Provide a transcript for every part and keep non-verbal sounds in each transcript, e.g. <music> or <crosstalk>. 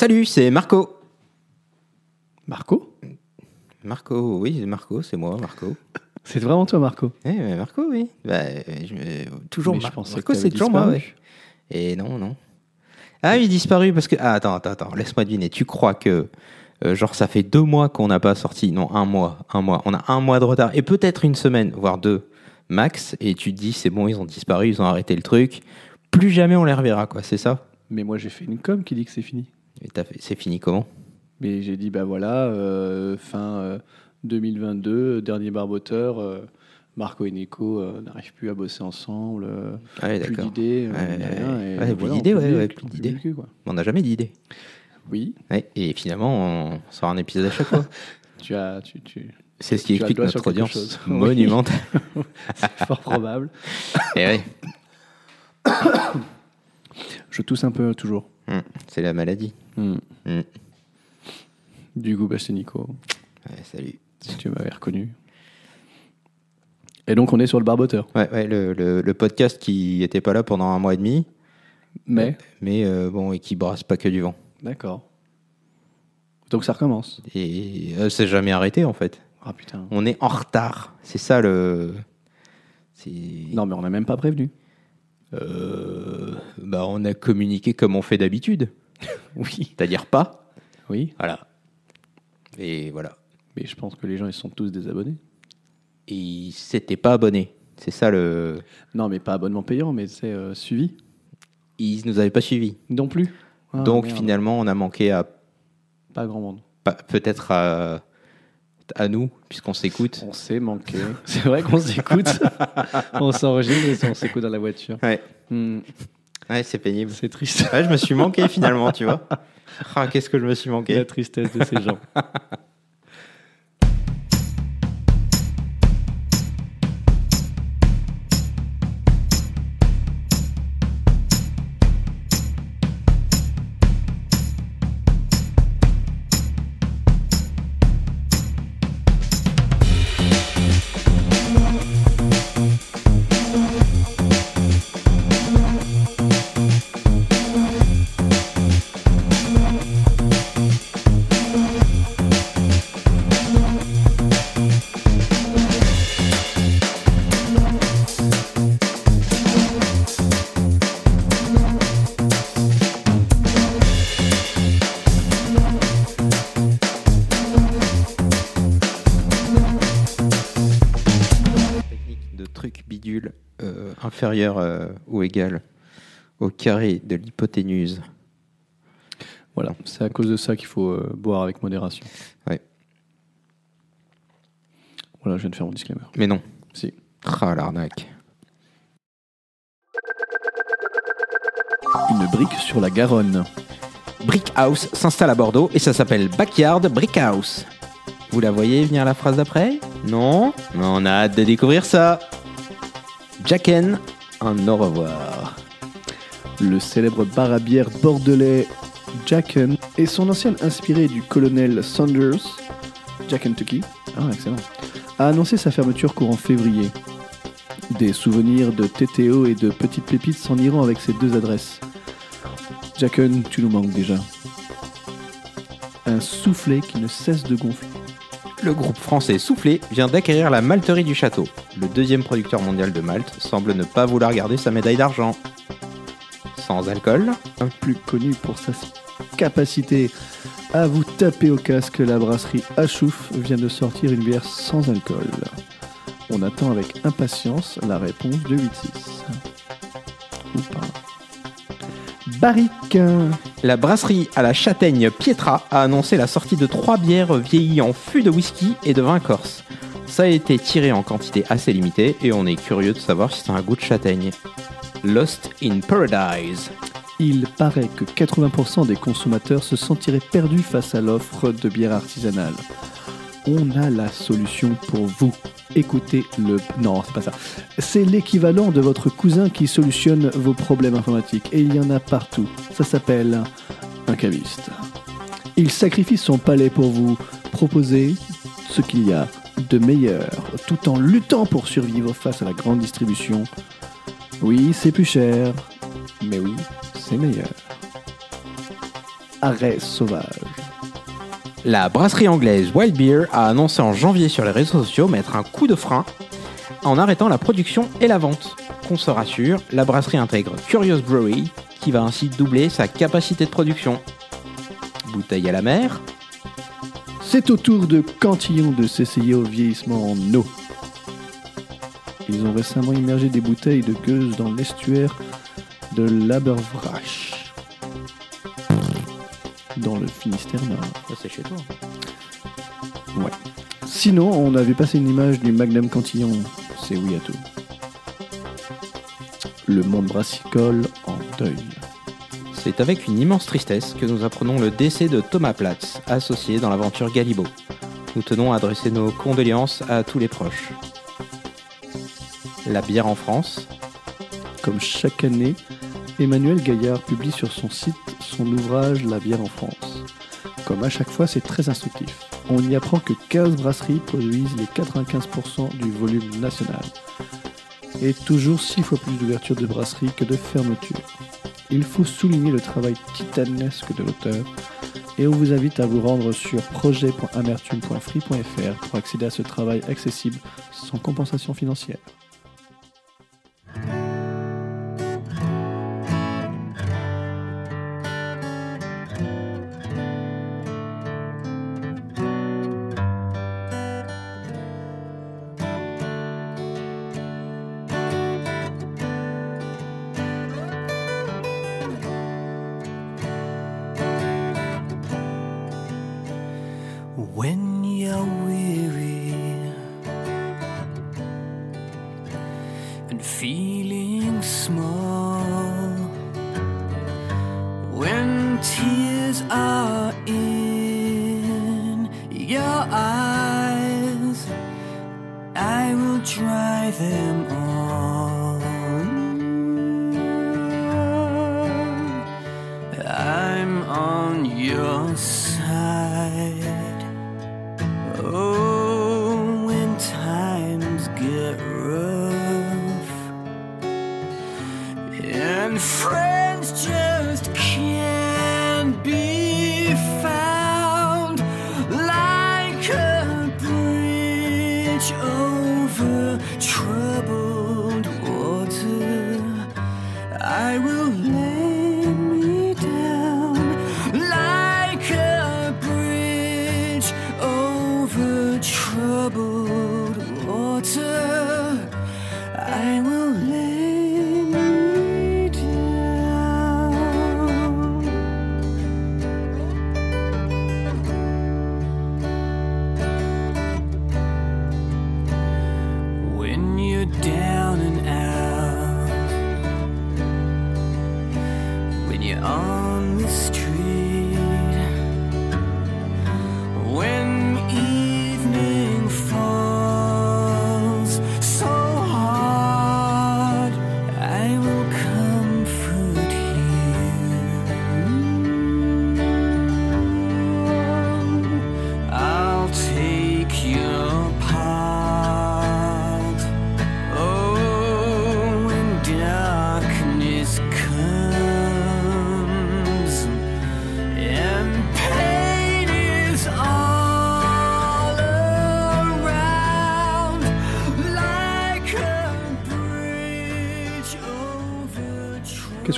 Salut, c'est Marco. Marco? Marco, oui, Marco, c'est moi, Marco. <laughs> C'est vraiment toi, Marco? Eh, mais Marco, oui. Bah, je toujours Mais je Mar- pensais Marco, que c'est toujours moi, disparu. ouais. Et non, non. Ah, il est disparu parce que. Ah, attends, attends, attends, laisse-moi deviner. Tu crois que. euh, genre, ça fait deux mois qu'on n'a pas sorti. Non, un mois. Un mois. On a un mois de retard. Et peut-être une semaine, voire deux, max. Et tu te dis, c'est bon, ils ont disparu, ils ont arrêté le truc. Plus jamais on les reverra, quoi. C'est ça? Mais moi, j'ai fait une com qui dit que c'est fini. C'est fini comment? Mais j'ai dit, bah voilà, euh, fin euh, 2022, dernier barboteur, euh, Marco et Nico euh, n'arrivent plus à bosser ensemble, euh, Ah, plus d'idées, euh, Ouais, ouais, plus d'idées, ouais, plus d'idées. On n'a jamais d'idée. Oui, et finalement, on sort un épisode à chaque fois. <laughs> tu as, tu, tu, C'est ce qui Tu explique notre audience <laughs> monumentale. <laughs> c'est fort probable. Et ouais, <coughs> Je tousse un peu toujours. Hum, c'est la maladie. Hmm. Hum. Du coup, bah, c'est Nico, Ouais, salut. si tu m'avais reconnu. Et donc, on est sur le barboteur. Ouais, ouais, le, le- le podcast qui était pas là pendant un mois et demi, Mais, mais euh, bon, et qui brasse pas que du vent. d'accord. Donc, ça recommence. Et euh, c'est jamais arrêté en fait. Ah putain. On est en retard. C'est ça le. Non, mais on n'a même pas prévenu. Euh, bah, on a communiqué comme on fait d'habitude. <laughs> <laughs> Oui. C'est-à-dire pas. Oui, Voilà. Et voilà. mais je pense que les gens, ils sont tous désabonnés. Et ils s'étaient pas abonnés. C'est ça le. Non, mais pas abonnement payant, mais c'est euh, suivi. Ils nous avaient pas suivis. Non plus. Ah, Donc merde. finalement, on a manqué à Pas grand monde. peut-être à, à nous, puisqu'on s'écoute. On s'est manqué. <laughs> c'est vrai qu'on s'écoute. <laughs> on s'enregistre et on s'écoute dans la voiture. Ouais, Hmm, ouais c'est pénible. C'est triste. Ouais, je me suis manqué finalement, tu vois. Ah, qu'est-ce que je me suis La manqué. tristesse de ces gens. <laughs> euh, inférieur euh, ou égal au carré de l'hypoténuse. Voilà, c'est à cause de ça qu'il faut euh, boire avec modération. Ouais. Voilà, je viens de faire mon disclaimer. Mais non. Si. Ah, l'arnaque. Une brique sur la Garonne. Brick House s'installe à Bordeaux et ça s'appelle Backyard Brick House. Vous la voyez venir la phrase d'après? Non? Mais on a hâte de découvrir ça. Jacken, un au revoir. Le célèbre bar à bière bordelais Jacken et son ancienne inspiré du colonel Saunders, Jack Kentucky, ah, excellent, a annoncé sa fermeture courant février. Des souvenirs de TTO et de petites pépites s'en iront avec ces deux adresses. Jacken, tu nous manques déjà. Un soufflet qui ne cesse de gonfler. Le groupe français Soufflé vient d'acquérir la malterie du château. Le deuxième producteur mondial de malt semble ne pas vouloir garder sa médaille d'argent. Sans alcool, plus connu pour sa capacité à vous taper au casque, la brasserie Achouf vient de sortir une bière sans alcool. On attend avec impatience la réponse de 8-6. Barrique. la brasserie à la châtaigne Pietra a annoncé la sortie de trois bières vieillies en fût de whisky et de vin corse. Ça a été tiré en quantité assez limitée et on est curieux de savoir si a un goût de châtaigne. Lost in Paradise. Il paraît que 80% des consommateurs se sentiraient perdus face à l'offre de bière artisanale. On a la solution pour vous. Écoutez le... Non, c'est pas ça. C'est l'équivalent de votre cousin qui solutionne vos problèmes informatiques. Et il y en a partout. Ça s'appelle un caviste. Il sacrifie son palais pour vous proposer ce qu'il y a de meilleur, tout en luttant pour survivre face à la grande distribution. Oui, c'est plus cher, mais oui, c'est meilleur. Arrêt sauvage. La brasserie anglaise Wild Beer a annoncé en janvier sur les réseaux sociaux mettre un coup de frein en arrêtant la production et la vente. Qu'on se rassure, la brasserie intègre Curious Brewery qui va ainsi doubler sa capacité de production. Bouteille à la mer, C'est au tour de Cantillon de s'essayer au vieillissement en eau. Ils ont récemment immergé des bouteilles de gueuse dans l'estuaire de l'Abervrach, dans le Finistère Nord. Ça, c'est chez toi. Sinon, on avait passé une image du Magnum Cantillon. C'est oui à tout. Le monde brassicole en deuil. C'est avec une immense tristesse que nous apprenons le décès de Thomas Platz, associé dans l'aventure Galibo. Nous tenons à adresser nos condoléances à tous les proches. La bière en France, Comme chaque année, Emmanuel Gaillard publie sur son site son ouvrage La bière en France. Comme à chaque fois, c'est très instructif. On y apprend que 15 brasseries produisent les 95% du volume national. Et toujours 6 fois plus d'ouverture de brasseries que de fermetures. Il faut souligner le travail titanesque de l'auteur et on vous invite à vous rendre sur projet.amertume.free.fr pour accéder à ce travail accessible sans compensation financière.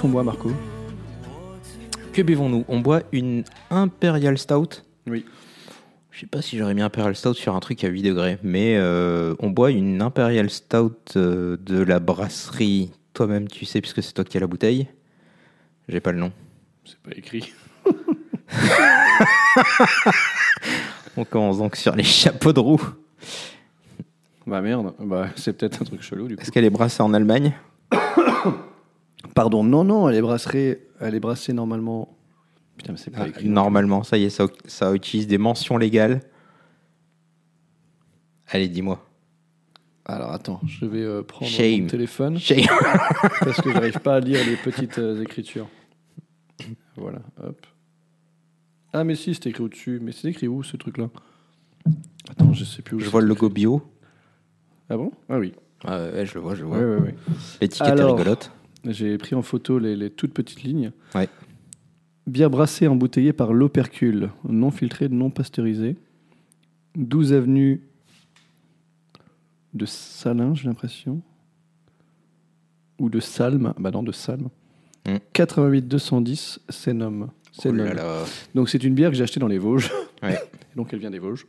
Qu'on boit, Marco? Que buvons-nous? On boit une Imperial Stout? Oui. Je sais pas si j'aurais mis Imperial Stout sur un truc à 8 degrés, mais euh, on boit une Imperial Stout euh, de la brasserie. Toi-même, tu sais, puisque c'est toi qui as la bouteille. J'ai pas le nom. C'est pas écrit. <laughs> On commence donc sur les chapeaux de roue. Bah merde, bah, c'est peut-être un truc chelou du coup. Est-ce qu'elle est brassée en Allemagne? <coughs> Pardon, non, non, elle est brassée, elle est brassée normalement. Putain, mais c'est pas Ah, écrit. Normalement, ça y est, ça, ça utilise des mentions légales. Allez, dis-moi. Alors attends, je vais euh, prendre Shame. mon téléphone Shame. <laughs> parce que j'arrive pas à lire les petites euh, <laughs> écritures. Voilà, hop. Ah mais si, c'est écrit au-dessus. Mais c'est écrit où ce truc-là? Attends, je sais plus où. Je vois le logo bio. Ah bon? Ah oui. Ah ouais, je le vois, je le vois. Ouais, ouais, ouais. L'étiquette est rigolote. J'ai pris en photo les, les toutes petites lignes. Ouais. Bière brassée embouteillée par l'Opercule, non filtrée, non pasteurisée. 12 avenue de Salins, j'ai l'impression. Ou de Salm. Bah non, de Salm. Hmm. 88 210, c'est nom. C'est Oh là nom. là. Donc c'est une bière que j'ai achetée dans les Vosges. Ouais. <laughs> Donc elle vient des Vosges.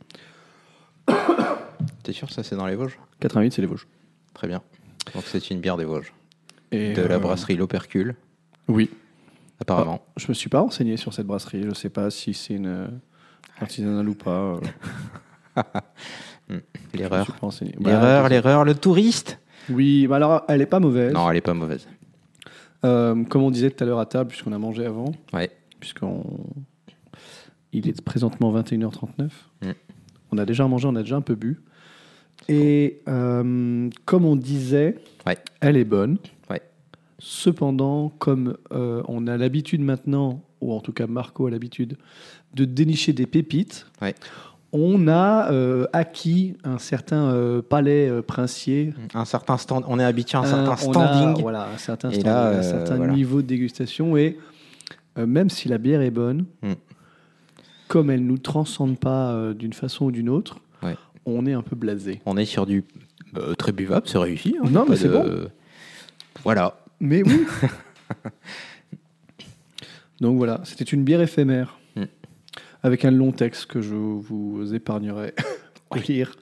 <coughs> T'es sûr que ça c'est dans les Vosges? 88, c'est les Vosges. Très bien. Donc c'est une bière des Vosges. Et, De la euh, brasserie L'Opercule, Oui. apparemment. Je me suis pas renseigné sur cette brasserie. Je sais pas si c'est une euh, artisanale ou pas. euh, <laughs> me L'erreur. Bah, L'erreur, l'erreur, le touriste Oui, bah alors elle est pas mauvaise. Non, elle est pas mauvaise. Euh, comme on disait tout à l'heure à table, puisqu'on a mangé avant, Ouais. puisqu'on. Il est présentement 21h39. Mm. On a déjà mangé, on a déjà un peu bu. Et euh, comme on disait, Ouais. elle est bonne. Ouais. Cependant, comme euh, on a l'habitude maintenant, ou en tout cas Marco a l'habitude, de dénicher des pépites, Ouais. on a euh, acquis un certain palais princier. Un certain stand, on est habitué à un certain on a, standing. voilà, un certain, standing, là, un certain voilà. niveau de dégustation. Et même si la bière est bonne, Mm. comme elle ne nous transcende pas d'une façon ou d'une autre. On est un peu blasé. On est sur du euh, très buvable, c'est réussi. hein, Non, pas mais c'est bon. Voilà. Mais oui <laughs> Donc voilà, c'était une bière éphémère. Mm. Avec un long texte que je vous épargnerai <laughs> de lire.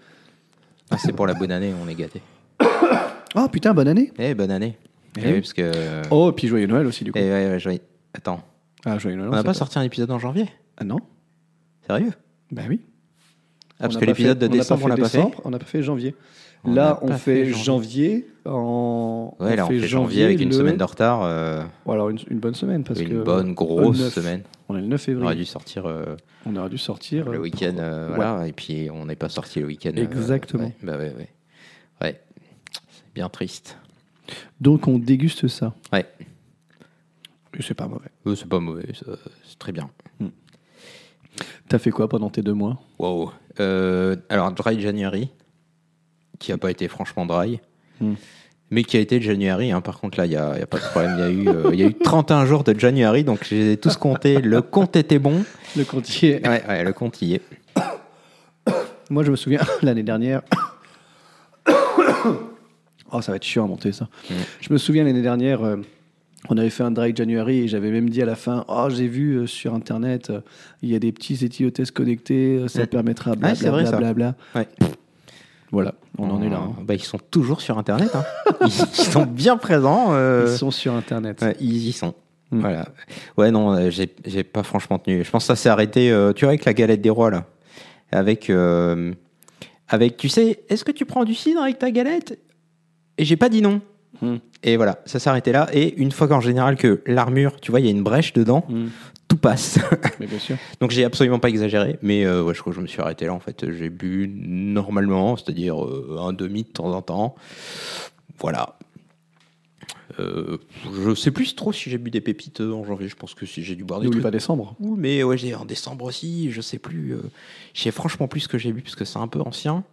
Ah, c'est pour la bonne année, on est gâté. <coughs> Oh putain, bonne année Eh, bonne année. Eh Eh oui. oui, parce que. Oh, et puis joyeux Noël aussi, du coup. Eh, ouais, ouais, joyeux- Attends, Ah, joyeux Noël. on n'a c'est pas sorti un épisode en janvier? Ah non Sérieux? Ben oui. Ah, parce On que l'épisode fait- de décembre, on l'a pas fait décembre, On n'a pas fait janvier. On là, on fait, fait janvier. en. Ouais, là, on fait janvier avec une semaine de retard. euh, Ou alors une, une bonne semaine parce une que bonne grosse semaine. on est le 9 On février. aurait dû sortir euh, On aurait dû sortir. le euh, week-end, euh, ouais. voilà, et puis on n'est pas sorti le week-end. Exactement. ouais, bah ouais, ouais. Bien triste. Donc on déguste ça. Ouais. C'est pas mauvais. C'est pas mauvais, c'est très bien. T'as fait quoi pendant tes deux mois? Wow. Euh, alors, Dry January, qui a pas été franchement dry, Hmm. mais qui a été January. hein. Par contre, là, il n'y a, y a pas de problème. Il y, a eu, euh, y a eu 31 jours de January, donc j'ai tous compté. Le compte était bon. Le comptier. Ouais, ouais, le compte y est. <coughs> Moi, je me souviens <coughs> l'année dernière. <coughs> oh, ça va être chiant à monter ça. Mm. Je me souviens l'année dernière, euh, on avait fait un dry January et j'avais même dit à la fin Oh, j'ai vu euh, sur internet, euh, il y a des petits éthylotestes connectés, euh, ça Mm. permettra Ah, c'est vrai, ça. blablabla. Ouais. Voilà, on en est là. hein. Bah, ils sont toujours sur Internet. hein. <laughs> Ils, ils sont bien présents. euh, Ils sont sur internet. ouais, ils y sont. Mm. Voilà. Ouais, non, j'ai j'ai pas franchement tenu. Je pense que ça s'est arrêté, euh, tu vois, avec la galette des rois, là. Avec, euh, avec tu sais, est-ce que tu prends du cidre avec ta galette? Et j'ai pas dit non. Mm. Et voilà, ça s'est arrêté là. Et une fois qu'en général que l'armure, tu vois, il y a une brèche dedans, Mm. tout passe. <laughs> Mais bien sûr. Donc j'ai absolument pas exagéré, mais euh, ouais, je crois que je me suis arrêté là en fait. J'ai bu normalement, c'est-à-dire euh, un demi de temps en temps. Voilà. Euh, je sais plus trop si j'ai bu des pépites en janvier. Je pense que si j'ai dû boire des N'oublie trucs pas décembre. mais ouais, j'ai en décembre aussi. Je sais plus. euh, je sais franchement plus ce que j'ai bu parce que c'est un peu ancien.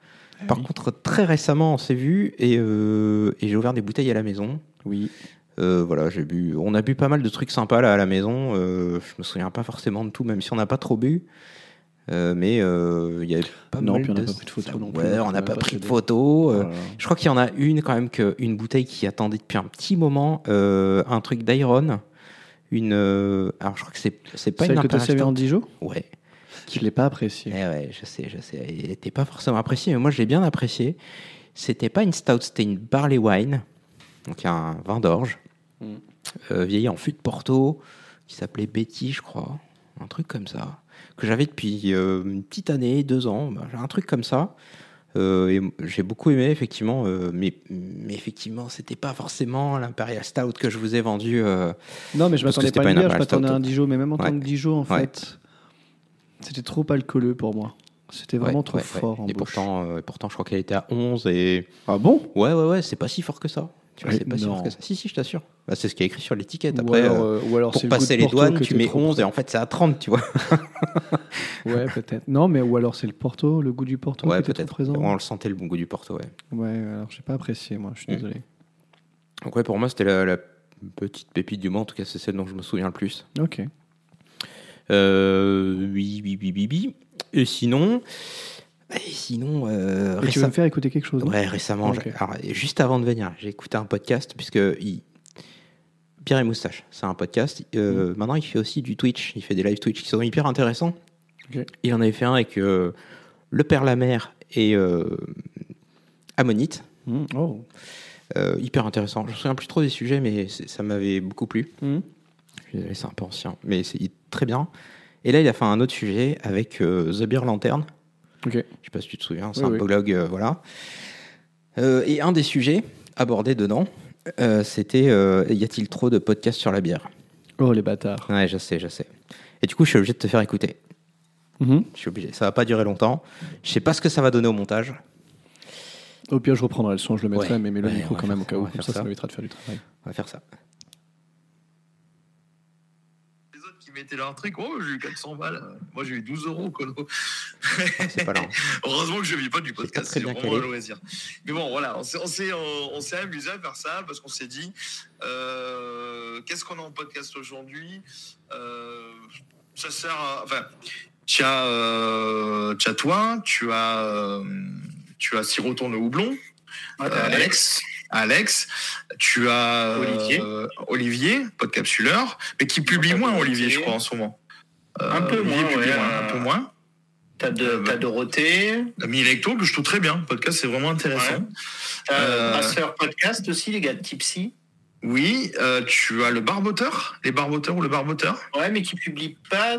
Par oui. contre, très récemment, on s'est vu et, euh, et j'ai ouvert des bouteilles à la maison. Oui. Euh, voilà, j'ai bu. On a bu pas mal de trucs sympas là à la maison. Euh, je me souviens pas forcément de tout, même si on n'a pas trop bu. Euh, mais euh, il y avait pas Non, mal puis on n'a de- pas pris de photos non plus, Ouais, on n'a pas pas pris de photos. Euh, Voilà. Je crois qu'il y en a une quand même que une bouteille qui attendait depuis un petit moment, euh, un truc d'Iron. Une. euh, alors je crois que c'est c'est pas Celle une que tu as en. Dijon? Ouais. Je l'ai pas apprécié. Eh ouais, je sais, je sais. Elle n'était pas forcément appréciée, mais moi je l'ai bien appréciée. C'était pas une stout, c'était une barley wine, donc un vin d'orge, Mm. euh, vieilli en fût de Porto, qui s'appelait Betty, je crois, un truc comme ça, que j'avais depuis euh, une petite année, deux ans, bah, un truc comme ça. Euh, j'ai beaucoup aimé effectivement, euh, mais, mais effectivement, c'était pas forcément l'imperial stout que je vous ai vendu. euh, Non, mais je m'attendais pas à une bière, je m'attendais à un. Dijon, mais même en Ouais. tant que Dijon, en Ouais. fait, c'était trop alcooleux pour moi. C'était vraiment ouais, trop ouais, fort ouais. en Et bouche. pourtant, euh, pourtant, je crois qu'elle était à 11 et Ah bon? Ouais, ouais, ouais, c'est pas si fort que ça. Tu vois, c'est pas si non. fort que ça. Si, si, je t'assure. Bah, c'est ce qui est écrit sur l'étiquette. Après, alors, euh, euh, ou alors pour le passer les douanes, tu mets trop 11 et en fait, c'est à 30, tu vois. <laughs> Ouais, peut-être. Non, mais ou alors c'est le Porto, le goût du Porto ouais, qui était trop peut-être. présent. On le sentait le bon goût du Porto, ouais. Ouais, alors j'ai pas apprécié, moi, je suis Mm. désolé. Donc, ouais, pour moi, c'était la, la petite pépite du mois. En tout cas, c'est celle dont je me souviens le plus. Ok. Euh, oui, oui, oui, oui, oui. Et sinon, et sinon, euh, Et tu veux récem- me faire écouter quelque chose ouais, récemment, alors, juste avant de venir, j'ai écouté un podcast puisque il... Pierre et Moustache, c'est un podcast. Mm. Euh, Maintenant, il fait aussi du Twitch. Il fait des live Twitch qui sont hyper intéressants. Il en avait fait un avec euh, le père la mère et euh, Ammonite. Hmm, Oh. Hyper intéressant. Je me souviens plus trop des sujets, mais ça m'avait beaucoup plu. Hmm. Je suis désolé, c'est un peu ancien, mais c'est très bien. Et là, il a fait un autre sujet avec euh, The Beer Lantern. Ok. Je sais pas si tu te souviens, c'est Oui, un oui. blog, euh, voilà. Euh, et un des sujets abordés dedans, euh, c'était y a-t-il trop de podcasts sur la bière? Oh, les bâtards. Ouais, je sais, je sais. Et du coup, je suis obligé de te faire écouter. Mhm. Je suis obligé. Ça va pas durer longtemps. Je sais pas ce que ça va donner au montage. Au pire, je reprendrai le son, je le mettrai, Ouais. mais mets le Ouais, micro quand même au cas où. Comme ça, ça ça. m'évitera de faire du travail. On va faire ça. Les autres qui mettaient leur truc, oh, j'ai eu 400 balles. Moi, j'ai eu 12 euros, colo. Pas hein. <laughs> Heureusement que je ne vis pas du podcast, c'est vraiment un loisir. Mais bon, voilà, on s'est, on s'est, on- on s'est amusé à faire ça parce qu'on s'est dit, euh, qu'est-ce qu'on a en podcast aujourd'hui? Euh, Ça sert à. Enfin, tu as, euh, tu as toi, tu as, euh, tu as Siroton le houblon, Ah, euh, Alex. Alex, tu as euh, Olivier. Olivier, podcapsuleur, mais qui publie moins. Olivier, je crois, en ce moment. Un peu Olivier moins, ouais, moins, euh, un peu moins. T'as de, t'as Dorothée, Milecto, que je trouve très bien. Le podcast, c'est vraiment intéressant. Ouais. Euh, Brasseur Podcast aussi, les gars de Tipsy. Oui, euh, tu as le barboteur, les barboteurs ou le barboteur. Ouais, mais qui publie pas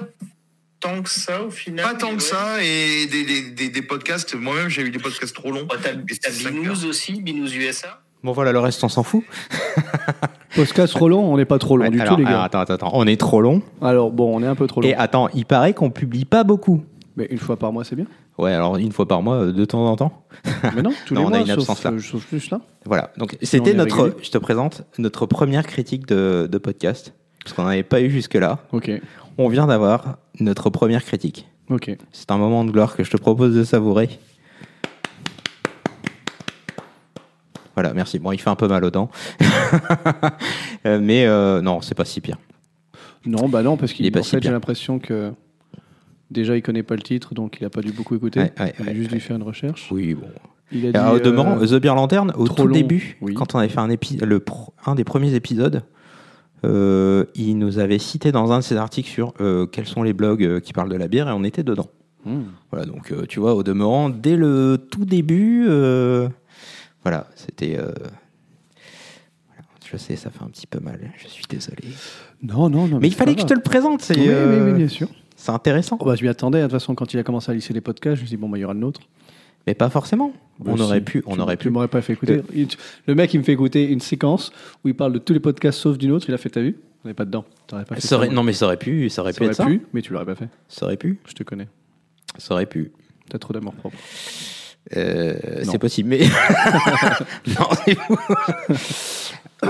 tant que ça au final. Pas tant que ouais. ça, et des, des, des, des podcasts. Moi-même, j'ai eu des podcasts trop longs. Ouais, t'as, Binous aussi, Binous USA. Bon, voilà, le reste, on s'en fout. <laughs> Podcast trop long, on n'est pas trop long Ouais, du alors, tout, les gars. attends, attends, attends. On est trop long. Alors, bon, on est un peu trop long. Et attends, il paraît qu'on publie pas beaucoup. Mais une fois par mois, c'est bien. Ouais, alors une fois par mois, euh, de temps en temps. <laughs> Mais non, tous <laughs> Non, les on a mois, une sauf, absence, là. euh, sauf plus là. Voilà. Donc on c'était notre, je te présente notre première critique de, de podcast, parce qu'on n'avait pas eu jusque là. Ok, On vient d'avoir notre première critique. ok. C'est un moment de gloire que je te propose de savourer. Voilà, merci. Bon, il fait un peu mal aux dents, <laughs> Euh, mais euh, non, c'est pas si pire. Non, bah non, parce Il est qu'il pas en si fait, j'ai l'impression que déjà, il connaît pas le titre, donc il a pas dû beaucoup écouter. Ouais, ouais, il a ouais, juste ouais. dû faire une recherche. Oui, bon. Il a dit, Alors, au euh, demeurant, The Beer Lantern, au tout long, début, oui. quand on avait fait un, épi- le pro- un des premiers épisodes, euh, il nous avait cité dans un de ses articles sur euh, quels sont les blogs euh, qui parlent de la bière et on était dedans. hmm. Voilà, donc euh, tu vois, au demeurant, dès le tout début, euh, voilà, c'était. euh, voilà, je sais, ça fait un petit peu mal, je suis désolé. Non, non, non. Mais il fallait que je te le présente, c'est Oui, euh, oui, oui, bien sûr. c'est intéressant. Oh, bah, je m'y attendais. De toute façon, quand il a commencé à lisser les podcasts, je me suis dit, bon, bah, il y aura le nôtre. Mais pas forcément. Bah, on si. aurait pu, on Tu- aurait Tu pu. m'aurais pas fait écouter. Il- Le mec, il me fait écouter une séquence où il parle de tous les podcasts sauf d'une autre. Il a fait, t'as vu? On n'est pas dedans. Pas fait Ça aurait- ça. non, mais ça aurait pu, ça aurait Ça pu aurait être ça. pu, mais tu l'aurais pas fait. Ça aurait pu, Je te connais. ça aurait pu. T'as trop d'amour propre. Euh, c'est possible, mais. <laughs> non, c'est fou. <coughs>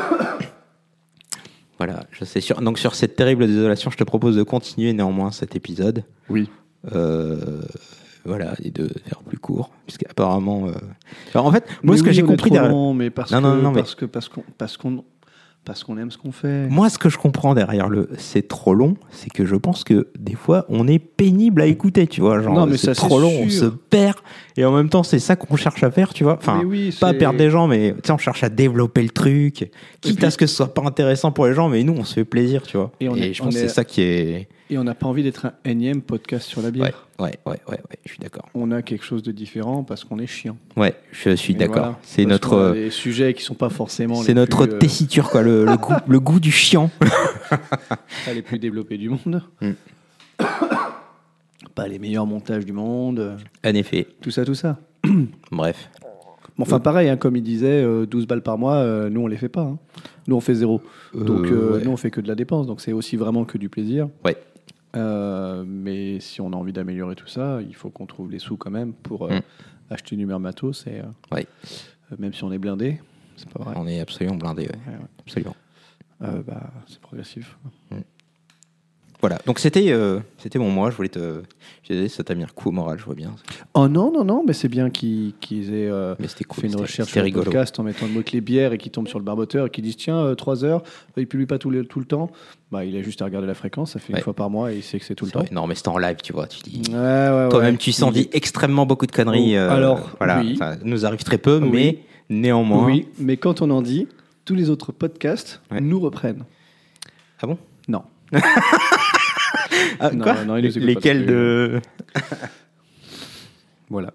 voilà, je sais. Sur... Donc, sur cette terrible désolation, je te propose de continuer néanmoins cet épisode. Oui. Euh, voilà, et de faire plus court. Puisqu'apparemment. Euh... alors, en fait, moi, Mais ce que oui, j'ai on est compris trop derrière. long, mais parce Non, non, non, mais- parce que parce qu'on parce qu'on parce qu'on aime ce qu'on fait. Moi, ce que je comprends derrière le c'est trop long, c'est que je pense que des fois, on est pénible à écouter, tu vois. Genre, Non, mais c'est trop long, on se perd. Et en même temps, c'est ça qu'on cherche à faire, tu vois. Enfin, oui, pas à perdre des gens, mais tu sais, on cherche à développer le truc, quitte puis- à ce que ce soit pas intéressant pour les gens, mais nous, on se fait plaisir, tu vois. Et Et, on est- je on pense que est- c'est ça qui est. Et on n'a pas envie d'être un énième podcast sur la bière. Ouais, ouais, ouais, ouais, ouais, je suis d'accord. On a quelque chose de différent parce qu'on est chiant. Ouais, je suis d'accord. voilà. C'est notre. des sujets qui sont pas forcément. C'est les notre plus, euh, tessiture, quoi, le, le goût, le goût du chiant. <laughs> pas les plus développés du monde. Mm. pas les meilleurs montages du monde. En effet. Tout ça, tout ça. <coughs> Bref. Bon, enfin, pareil, hein, comme il disait, euh, 12 balles par mois, euh, nous, on les fait pas. hein. Nous, on fait zéro. Donc, Euh, euh, ouais. nous, on fait que de la dépense. Donc, c'est aussi vraiment que du plaisir. Ouais. Euh, mais si on a envie d'améliorer tout ça, il faut qu'on trouve les sous quand même pour euh, Mm. acheter du meilleur matos. Et, euh, Ouais. même si on est blindé, c'est pas vrai. On est absolument blindé, ouais. Ouais, ouais. Absolument. Bah, c'est progressif. Voilà. Donc c'était euh, c'était mon mois. Je voulais te. j'ai Ça t'a mis un coup au moral, je vois bien. Oh non, non, non, mais c'est bien qu'ils qu'ils aient euh, cool. fait une recherche sur le podcast en mettant le mot-clé bière et qui tombe sur le barboteur et qui disent tiens, 3 heures, il publie pas tout le, tout le temps. Bah, il a juste à regarder la fréquence, ça fait Ouais. une fois par mois et il sait que c'est tout le C'est temps. vrai. Non, mais c'était en live, tu vois. Tu dis. Ouais, ouais, Toi-même, tu sens Il- dit extrêmement beaucoup de conneries. Euh, alors, voilà, oui. ça nous arrive très peu, Oui. mais néanmoins. Oui, mais quand on en dit, tous les autres podcasts nous reprennent. Ah bon? Non. <laughs> Ah, Non, quoi non, Lesquels de. <laughs> Voilà.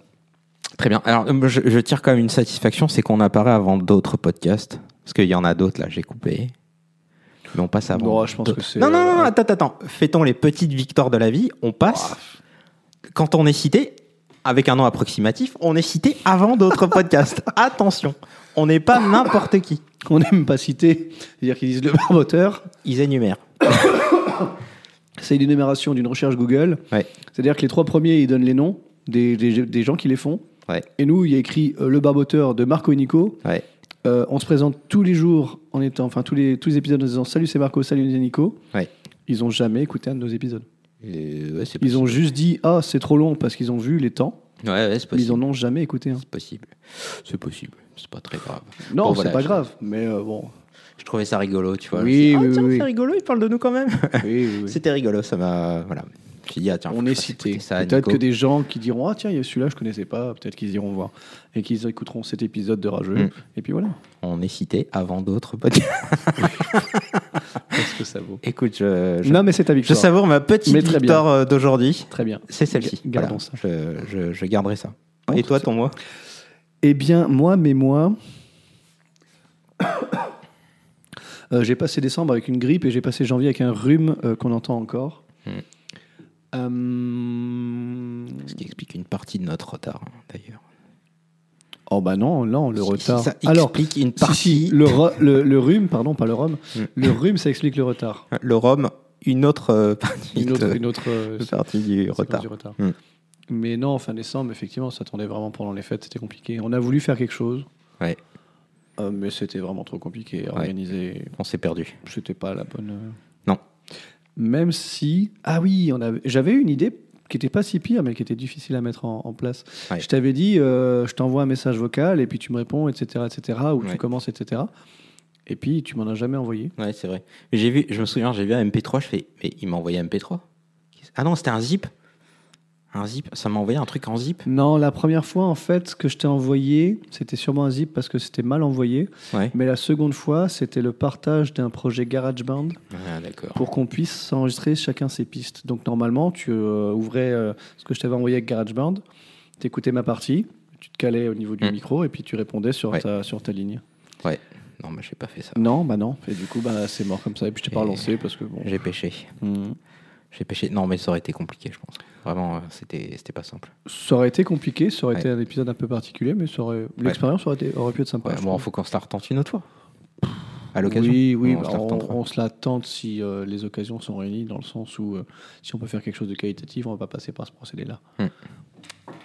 Très bien. Alors, euh, je, je tire quand même une satisfaction, c'est qu'on apparaît avant d'autres podcasts. Parce qu'il y en a d'autres, là, j'ai coupé. Mais on passe avant. Non, je pense d'autres. que c'est, Non, non, non, euh, attends, attends. Fêtons les petites victoires de la vie. On passe. Quand on est cité, avec un nom approximatif, on est cité avant d'autres <laughs> podcasts. Attention. On n'est pas n'importe qui. On n'aime pas citer, c'est-à-dire qu'ils disent le barboteur, Ils énumèrent. <coughs> c'est une énumération d'une recherche Google. Ouais. C'est-à-dire que les trois premiers, ils donnent les noms des, des- des gens qui les font. Ouais. Et nous, il y a écrit euh, le barboteur de Marco et Nico. Ouais. Euh, on se présente tous les jours en étant, enfin tous les, tous les épisodes en disant salut c'est Marco, salut c'est Nico. Ils ont jamais écouté un de nos épisodes. Et Ils ont juste dit ah c'est trop long parce qu'ils ont vu les temps. Ouais, Mais ils possible. en ont jamais écouté un. C'est possible. C'est possible. C'est pas très grave. Non, Bon, c'est voilà, pas je- grave. Mais euh, bon. Je trouvais ça rigolo, tu vois. Oui, Je ah, tiens, oui, c'est oui. rigolo, il parle de nous quand même. <laughs> Oui, oui. C'était rigolo, ça m'a. Voilà. Je me suis dit, ah, tiens, On est je cité. Peut-être que des gens qui diront Ah, tiens, il y a celui-là, je connaissais pas. Peut-être qu'ils iront voir. Et qu'ils écouteront cet épisode de Rageux. Mm. Et puis voilà. On est cité avant d'autres podcasts. <laughs> Qu'est-ce que ça vaut Écoute, je, je, Non, mais c'est ta je victoire. savoure ma petite Mais très victoire euh, d'aujourd'hui. Très bien. C'est celle-ci. Ga- gardons ça. Je, je, je garderai ça. Bon, Et toi, c'est- ton mois Eh bien, moi, mais moi. Euh, j'ai passé décembre avec une grippe et j'ai passé janvier avec un rhume euh, qu'on entend encore. Mm. Euh, Ce qui explique une partie de notre retard, hein, d'ailleurs. Oh bah non, non, le Si, retard. si, ça Alors, explique une partie. si, le, ro- le, le rhume, pardon, pas le rhum. Mm. Le rhume, ça explique le retard. Le rhum, une autre <laughs> partie, Une autre, une autre partie du retard. du retard. Mm. Mais non, fin décembre, effectivement, ça attendait vraiment pendant les fêtes, c'était compliqué. On a voulu faire quelque chose. Ouais. Euh, mais c'était vraiment trop compliqué à organiser. On s'est perdu. C'était pas la bonne. euh, Non. Même si. Ah oui, on avait... j'avais une idée qui était pas si pire, mais qui était difficile à mettre en, en place. Ouais. Je t'avais dit, euh, je t'envoie un message vocal et puis tu me réponds, etc., etc., ou Ouais. tu commences, etc. Et puis tu m'en as jamais envoyé. Ouais, c'est vrai. Mais J'ai vu, je me souviens, j'ai vu un MP3, je fais, mais il m'a envoyé un MP3 Ah non, c'était un zip. Un zip, ça m'a envoyé un truc en zip. Non, la première fois, en fait, ce que je t'ai envoyé, c'était sûrement un zip parce que c'était mal envoyé. Ouais. Mais la seconde fois, c'était le partage d'un projet GarageBand Ah, pour qu'on puisse enregistrer chacun ses pistes. Donc normalement, tu euh, ouvrais euh, ce que je t'avais envoyé avec GarageBand, tu écoutais ma partie, tu te calais au niveau du Mm. micro et puis tu répondais sur, Ouais. ta, sur ta ligne. Non, mais j'ai pas fait ça. Non, bah non. Et du coup, bah, c'est mort comme ça. Et puis je t'ai pas relancé parce que bon. J'ai pêché. Mm. J'ai pêché. Non, mais ça aurait été compliqué, je pense. Vraiment, euh, c'était, c'était pas simple. Ça aurait été compliqué, ça aurait Ouais. été un épisode un peu particulier, mais ça aurait... l'expérience aurait, été- aurait pu être sympa. Ouais, bon, trouve. faut qu'on se la retente une autre fois. À l'occasion. Oui, oui, On bah, se la on, retentera. on se l'attente si euh, les occasions sont réunies, dans le sens où euh, si on peut faire quelque chose de qualitatif, on va pas passer par ce procédé-là. Hmm.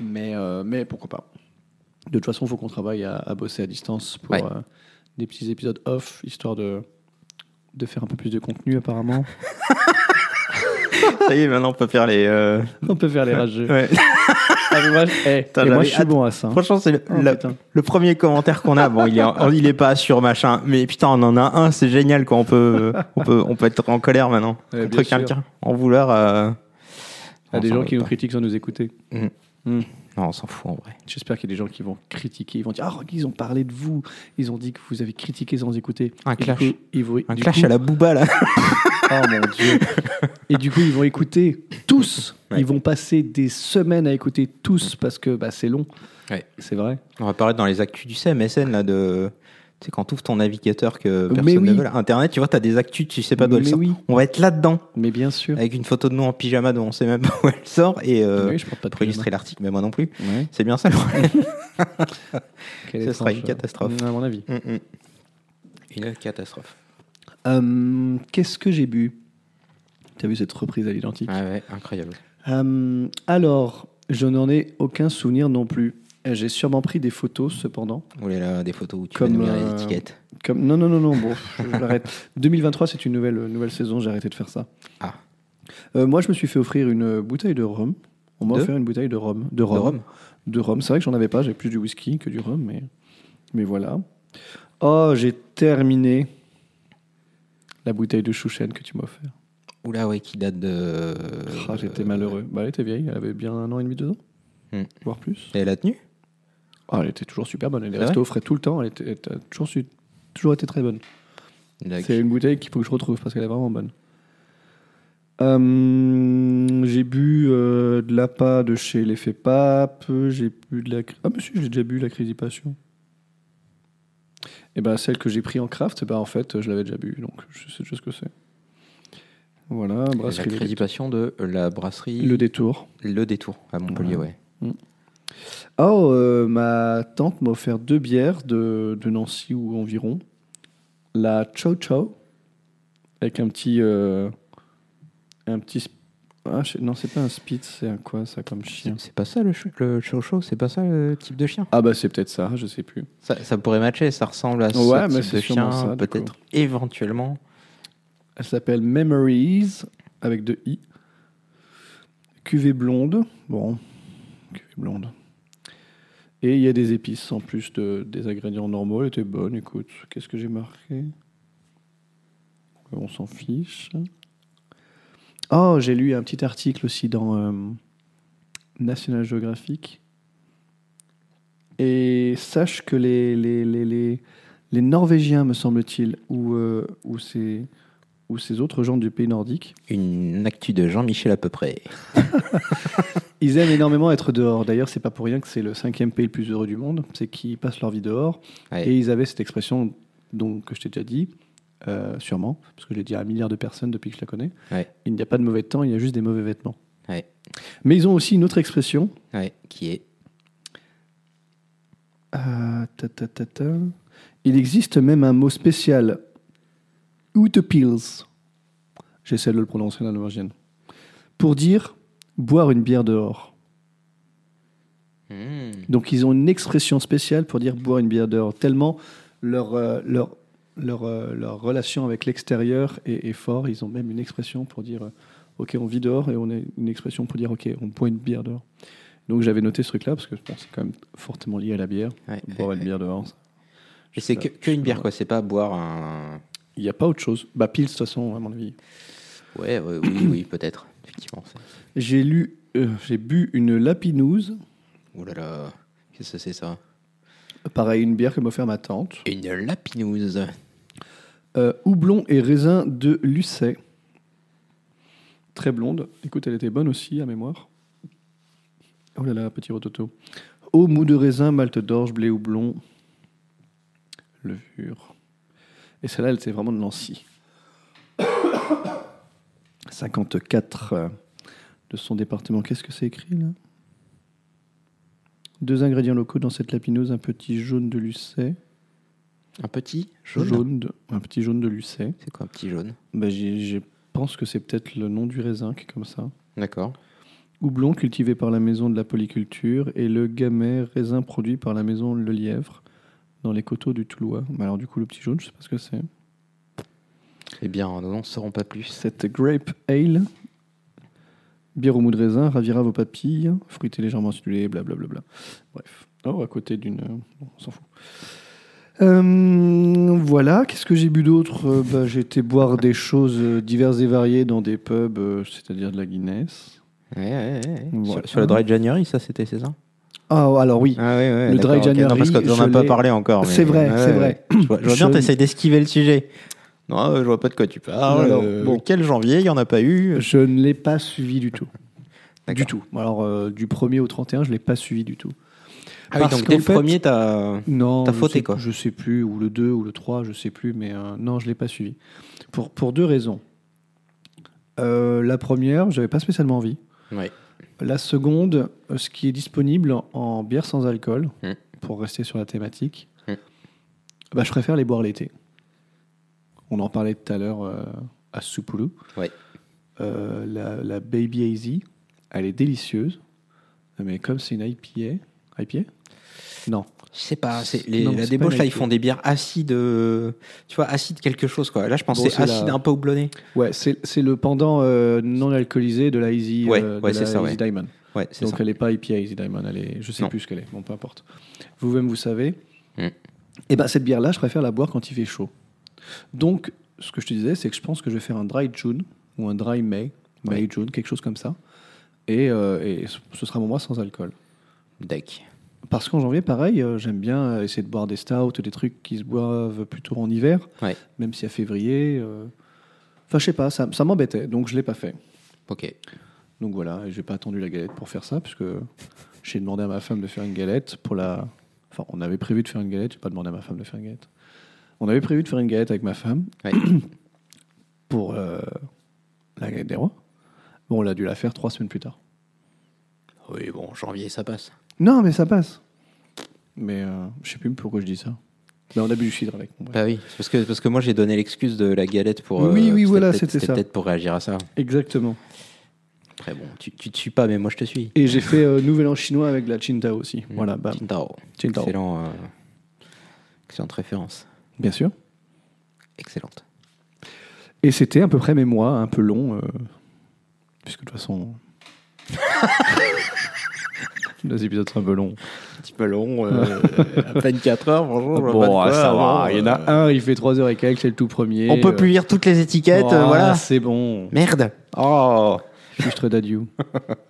Mais, euh, mais pourquoi pas De toute façon, il faut qu'on travaille à, à bosser à distance pour des petits épisodes off, histoire de, de faire un peu plus de contenu apparemment. <laughs> <laughs> Ça y est, maintenant on peut faire les. euh, on peut faire les rageux. Ouais. Ah, mais moi, je- eh, Putain, et moi, j'avais je suis bon à ça. hein. Franchement, c'est le, Oh, la- putain. le premier commentaire qu'on a. Bon, il est, en- il est pas sur machin, mais putain, on en a un, c'est génial quoi. On peut, on peut, on peut être en colère maintenant Ouais, contre bien sûr. quelqu'un, en vouloir. euh, Il y a on des gens qui nous pas. critiquent sans nous écouter. Non, on s'en fout en vrai. J'espère qu'il y a des gens qui vont critiquer, ils vont dire Ah, ils ont parlé de vous, ils ont dit que vous avez critiqué sans écouter. Un clash. coup, ils vont- Un clash coup- à la booba là. <laughs> Oh mon dieu. Et du coup, ils vont écouter tous. Ouais. Ils vont passer des semaines à écouter tous parce que bah, c'est long. Ouais. C'est vrai. On va parler dans les actus du CMSN là de. Tu sais, quand tu ouvres ton navigateur que Mais personne oui. ne veut, là, Internet, tu vois, tu as des actus, tu sais pas d'où elles sortent. oui. On va être là-dedans, Mais bien sûr. avec une photo de nous en pyjama dont on sait même <laughs> pas où elle sort, et euh, oui, je porte pas de pour illustrer l'article, mais moi non plus. Ouais. C'est bien ça le problème. <laughs> <laughs> Ce sera une catastrophe. euh, À mon avis. Mm, mm. Une catastrophe. Euh, Qu'est-ce que j'ai bu? T'as vu cette reprise à l'identique? Ah ouais, incroyable. Euh, Alors, je n'en ai aucun souvenir non plus. Euh, J'ai sûrement pris des photos cependant. Vous voulez là des photos où tu Comme, lire euh, les étiquettes Comme... Non, non, non, non, bon, je- j'arrête. 2023, <laughs> c'est une nouvelle, nouvelle saison, j'ai arrêté de faire ça. Ah. Euh, moi, je me suis fait offrir une bouteille de rhum. On m'a offert une bouteille de rhum. De De rhum. De rhum. C'est vrai que j'en avais pas. J'ai plus du whisky que du rhum, mais, mais voilà. Oh, j'ai terminé la bouteille de chouchen que tu m'as offert. Oula, ouais, qui date de. Ah, J'étais malheureux. Bah, elle était vieille. Elle avait bien un an et demi, deux ans. Hmm. Voire plus. Et elle a tenu? Ah, elle était toujours super bonne. Elle est restée au frais tout le temps. Elle, était, elle a toujours, su- toujours été très bonne. C'est une bouteille qu'il faut que je retrouve parce qu'elle est vraiment bonne. Euh, j'ai bu euh, de l'APA de chez l'effet Pape. J'ai bu de la. Ah, monsieur, j'ai déjà bu la Crazy Passion. Et ben celle que j'ai pris en craft, ben, en fait, je l'avais déjà bu, donc je sais déjà ce que c'est. Voilà, La brasserie. Le, créditation de la brasserie. le détour. Le détour à Montpellier, Voilà. ouais. Oh, euh, ma tante m'a offert deux bières de, de Nancy ou environ. La Chow Chow, avec un petit. euh, un petit. Ah, je- non, c'est pas un spitz, c'est un quoi ça comme chien? C'est pas ça le, ch- le chow chow, c'est pas ça le type de chien? Ah, bah c'est peut-être ça, je sais plus. ça, ça pourrait matcher, ça ressemble à ce Ouais, mais type de chien, peut-être éventuellement. Elle s'appelle Memories, avec deux i. Cuvée blonde. Bon, cuvée blonde. Et il y a des épices en plus de, des ingrédients normaux. Elle était bonne, écoute. Qu'est-ce que j'ai marqué? On s'en fiche. Oh, j'ai lu un petit article aussi dans euh, National Geographic. Et sache que les, les, les, les, les Norvégiens, me semble-t-il, ou, euh, ou, ces, ou ces autres gens du pays nordique, Une actu de Jean-Michel à peu près. <laughs> Ils aiment énormément être dehors. D'ailleurs, c'est pas pour rien que c'est le cinquième pays le plus heureux du monde. C'est qu'ils passent leur vie dehors. Ouais. Et ils avaient cette expression donc, que je t'ai déjà dit, euh, sûrement, parce que je l'ai dit à un milliard de personnes depuis que je la connais. Ouais. Il n'y a pas de mauvais temps, il y a juste des mauvais vêtements. Ouais. Mais ils ont aussi une autre expression. Ouais, qui est Euh, ta, ta, ta, ta. Il existe même un mot spécial. Utopils. J'essaie de le prononcer la norvégienne. Pour dire boire une bière dehors. Hmm. Donc ils ont une expression spéciale pour dire boire une bière dehors, tellement leur, euh, leur, leur, euh, leur relation avec l'extérieur est, est fort. Ils ont même une expression pour dire euh, ok on vit dehors et on a une expression pour dire ok on boit une bière dehors. Donc j'avais noté ce truc-là parce que bon, c'est quand même fortement lié à la bière. Ouais, Boire ouais, une ouais. bière dehors. Et c'est que, une bière, quoi. C'est pas boire un. Il n'y a pas autre chose. Bah pile de toute façon à mon avis. Ouais, oui, oui, <coughs> peut-être. Effectivement. c'est- J'ai lu, euh, j'ai bu une lapinouse, Oh là là, qu'est-ce que c'est ça? Pareil une bière que m'a offert ma tante. Une lapinouse. Euh, houblon et raisin de Lucet. Très blonde. Écoute, elle était bonne aussi à mémoire. Oh là là, petit rototo. Eau, mou de raisin, malte d'orge, blé houblon, levure. Et celle-là, elle était vraiment de Nancy. 54 euh, de son département. Qu'est-ce que c'est écrit là? Deux ingrédients locaux dans cette lapinouse, un petit jaune de Lucet. Un petit jaune. de, un petit jaune de Lucet. C'est quoi un petit jaune? Bah, je pense que c'est peut-être le nom du raisin qui est comme ça. D'accord. Houblon cultivé par la maison de la polyculture et le gamay raisin produit par la maison Le Lièvre dans les coteaux du Toulois. Bah, alors du coup le petit jaune, je sais pas ce que c'est. Eh bien, nous n'en saurons pas plus. Cette grape ale, bière au mou de raisin, ravira vos papilles, fruité légèrement acidulé, blablabla. Bref. Oh, à côté d'une... bon, on s'en fout. Euh, voilà, qu'est-ce que j'ai bu d'autre? Euh, bah, J'ai été boire des choses diverses et variées dans des pubs, euh, c'est-à-dire de la Guinness. Ouais, ouais, ouais. Voilà. Sur, sur le Dry January, ça, c'était c'est ça? Ah, alors oui, Ah ouais, ouais. Le Dry. January, Non, parce qu'on je n'a pas parlé encore. mais- C'est vrai, ouais, c'est vrai. Je vois, je vois bien, Je- t'essayes d'esquiver le sujet. Non, je vois pas de quoi tu parles. Alors, Euh, bon. Quel janvier Il n'y en a pas eu? Je ne l'ai pas suivi du tout. Du tout. Alors, euh, du 1er au 31, je ne l'ai pas suivi du tout. Ah oui, donc dès le fait- premier, t'as. Non, T'as je fauté, sais- quoi. Je sais plus, ou le 2 ou le 3, je sais plus, mais euh, non, je l'ai pas suivi. Pour, pour deux raisons. Euh, la première, j'avais pas spécialement envie. Ouais. La seconde, euh, ce qui est disponible en bière sans alcool, Mm. pour rester sur la thématique, Mm. bah, je préfère les boire l'été. On en parlait tout à l'heure euh, à Soupoulou. Ouais. Euh, la, la Baby Easy, elle est délicieuse, mais comme c'est une IPA, IPA Non, Je sais pas, c'est les, Non, la c'est débauche pas là, ils font des bières acides, euh, tu vois, acide quelque chose quoi. Là, je pense Bon, c'est acide la- un peu houblonné. Ouais, c'est c'est le pendant euh, non alcoolisé de la Easy, Ouais, euh, de ouais, la c'est ça, Easy ouais. Diamond. Ouais, c'est Donc ça. elle n'est pas IPA Easy Diamond, elle est, je sais Non. plus ce qu'elle est, bon peu importe. Vous-même vous savez. Mm. Et ben cette bière-là, je préfère la boire quand il fait chaud. Donc ce que je te disais, c'est que je pense que je vais faire un dry June ou un dry May, May June, quelque chose comme ça. Et, euh, et ce sera mon mois sans alcool. Deck. Parce qu'en janvier, pareil, euh, j'aime bien essayer de boire des stouts, des trucs qui se boivent plutôt en hiver, Ouais. même si à février. euh, Enfin, je sais pas, ça, ça m'embêtait, donc je l'ai pas fait. Ok. Donc voilà, j'ai pas attendu la galette pour faire ça, puisque j'ai demandé à ma femme de faire une galette pour la. Enfin, on avait prévu de faire une galette, j'ai pas demandé à ma femme de faire une galette. On avait prévu de faire une galette avec ma femme Ouais. <clears throat> pour euh, la galette des rois. Bon, on a dû la faire trois semaines plus tard. oui, bon, janvier, ça passe. Non, mais ça passe. Mais euh, je sais plus pourquoi je dis ça. Mais on a bu du cidre avec. Bah oui, parce que parce que moi j'ai donné l'excuse de la galette pour. euh, Oui, oui, voilà, c'était ça. peut-être pour réagir à ça. Exactement. Après bon, tu, tu te suis pas, mais moi je te suis. Et j'ai fait euh, Nouvel An chinois avec la Qingdao aussi. Voilà, bam. Qingdao. Qingdao. Excellent. euh, excellente référence. Bien sûr. Excellente. Et c'était à peu près mes mois, un peu long, euh, puisque de toute façon. <laughs> Les épisodes sont un peu longs. Un petit peu long, euh, <laughs> à peine 4 heures, bonjour. Bon, ah, ça va. Il y en a un, il fait 3 heures et quelques, c'est le tout premier. On peut Euh, plus lire toutes les étiquettes, oh, euh, voilà. C'est bon. Merde. Oh. Juste d'adieu. <laughs>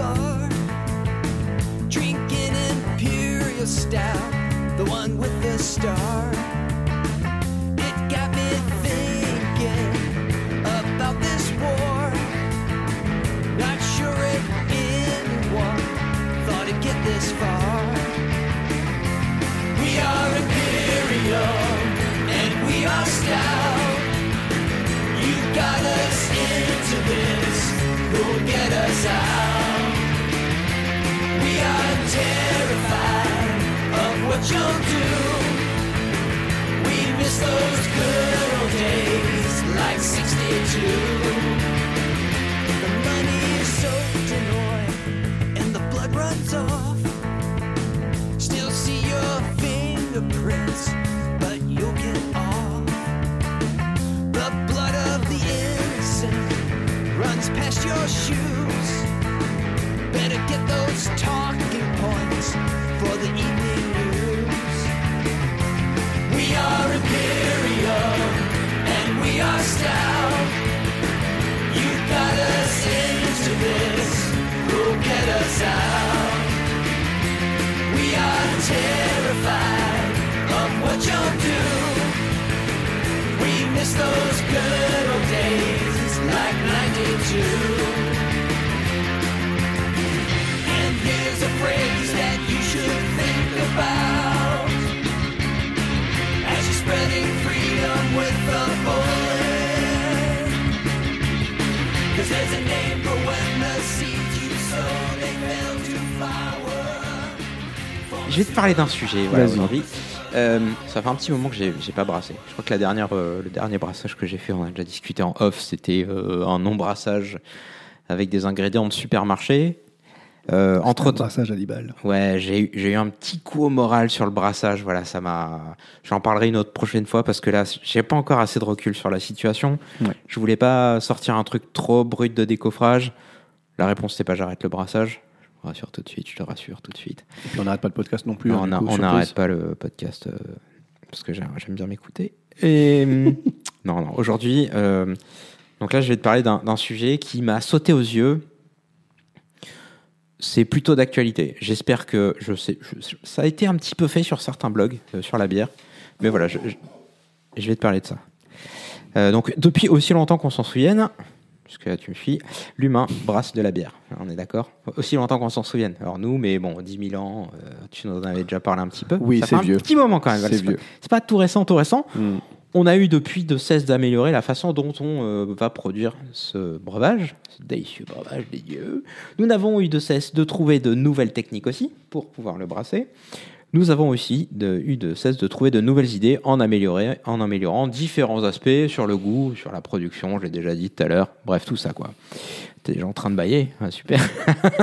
bar, drinking Imperial Stout, the one with the star, it got me thinking about this war. Not sure if anyone thought it'd get this far. We are Imperial and we are Stout. You got us into this, who'll get us out? Past your shoes. Better get those for the evening news. We are imperial and we are stout. You got us into this, who'll get us out? We are terrified of what you'll do. We miss those good old days like 92. Je vais te parler d'un sujet voilà, Vas-y. aujourd'hui. Euh, ça fait un petit moment que j'ai j'ai pas brassé. Je crois que la dernière, euh, le dernier brassage que j'ai fait, on a déjà discuté en off, c'était euh, un non-brassage avec des ingrédients de supermarché. Euh, entre brassage à 10 balles. Ouais, j'ai eu, un petit coup au moral sur le brassage. Voilà, ça m'a. J'en parlerai une autre prochaine fois parce que là, j'ai pas encore assez de recul sur la situation. Ouais. Je voulais pas sortir un truc trop brut de décoffrage. La réponse c'est pas j'arrête le brassage. Je te rassure tout de suite, je te rassure tout de suite. Et puis on n'arrête pas le podcast non plus. Non, hein, on n'arrête pas le podcast euh, parce que j'ai- j'aime bien m'écouter. Et <laughs> non, non. Aujourd'hui, euh, donc là, je vais te parler d'un sujet qui m'a sauté aux yeux. C'est plutôt d'actualité. J'espère que je sais. je- ça a été un petit peu fait sur certains blogs euh, sur la bière, mais voilà, je, vais te parler de ça. Euh, donc, depuis aussi longtemps qu'on s'en souvienne, puisque là tu me suis, l'humain brasse de la bière. On est d'accord? Aussi longtemps qu'on s'en souvienne. Alors nous, mais bon, 10 000 ans, euh, tu nous en avais déjà parlé un petit peu. Oui, c'est vieux. un petit moment quand même. C'est pas- vieux. C'est pas tout récent, tout récent. Mm. On a eu depuis de cesse d'améliorer la façon dont on euh, va produire ce breuvage, ce délicieux breuvage des dieux. Nous n'avons eu de cesse de trouver de nouvelles techniques aussi pour pouvoir le brasser. Nous avons aussi de- eu de cesse de trouver de nouvelles idées en, améliorer, en améliorant différents aspects sur le goût, sur la production, j'ai déjà dit tout à l'heure. Bref, tout ça quoi. T'es déjà en train de bailler Ah, Super.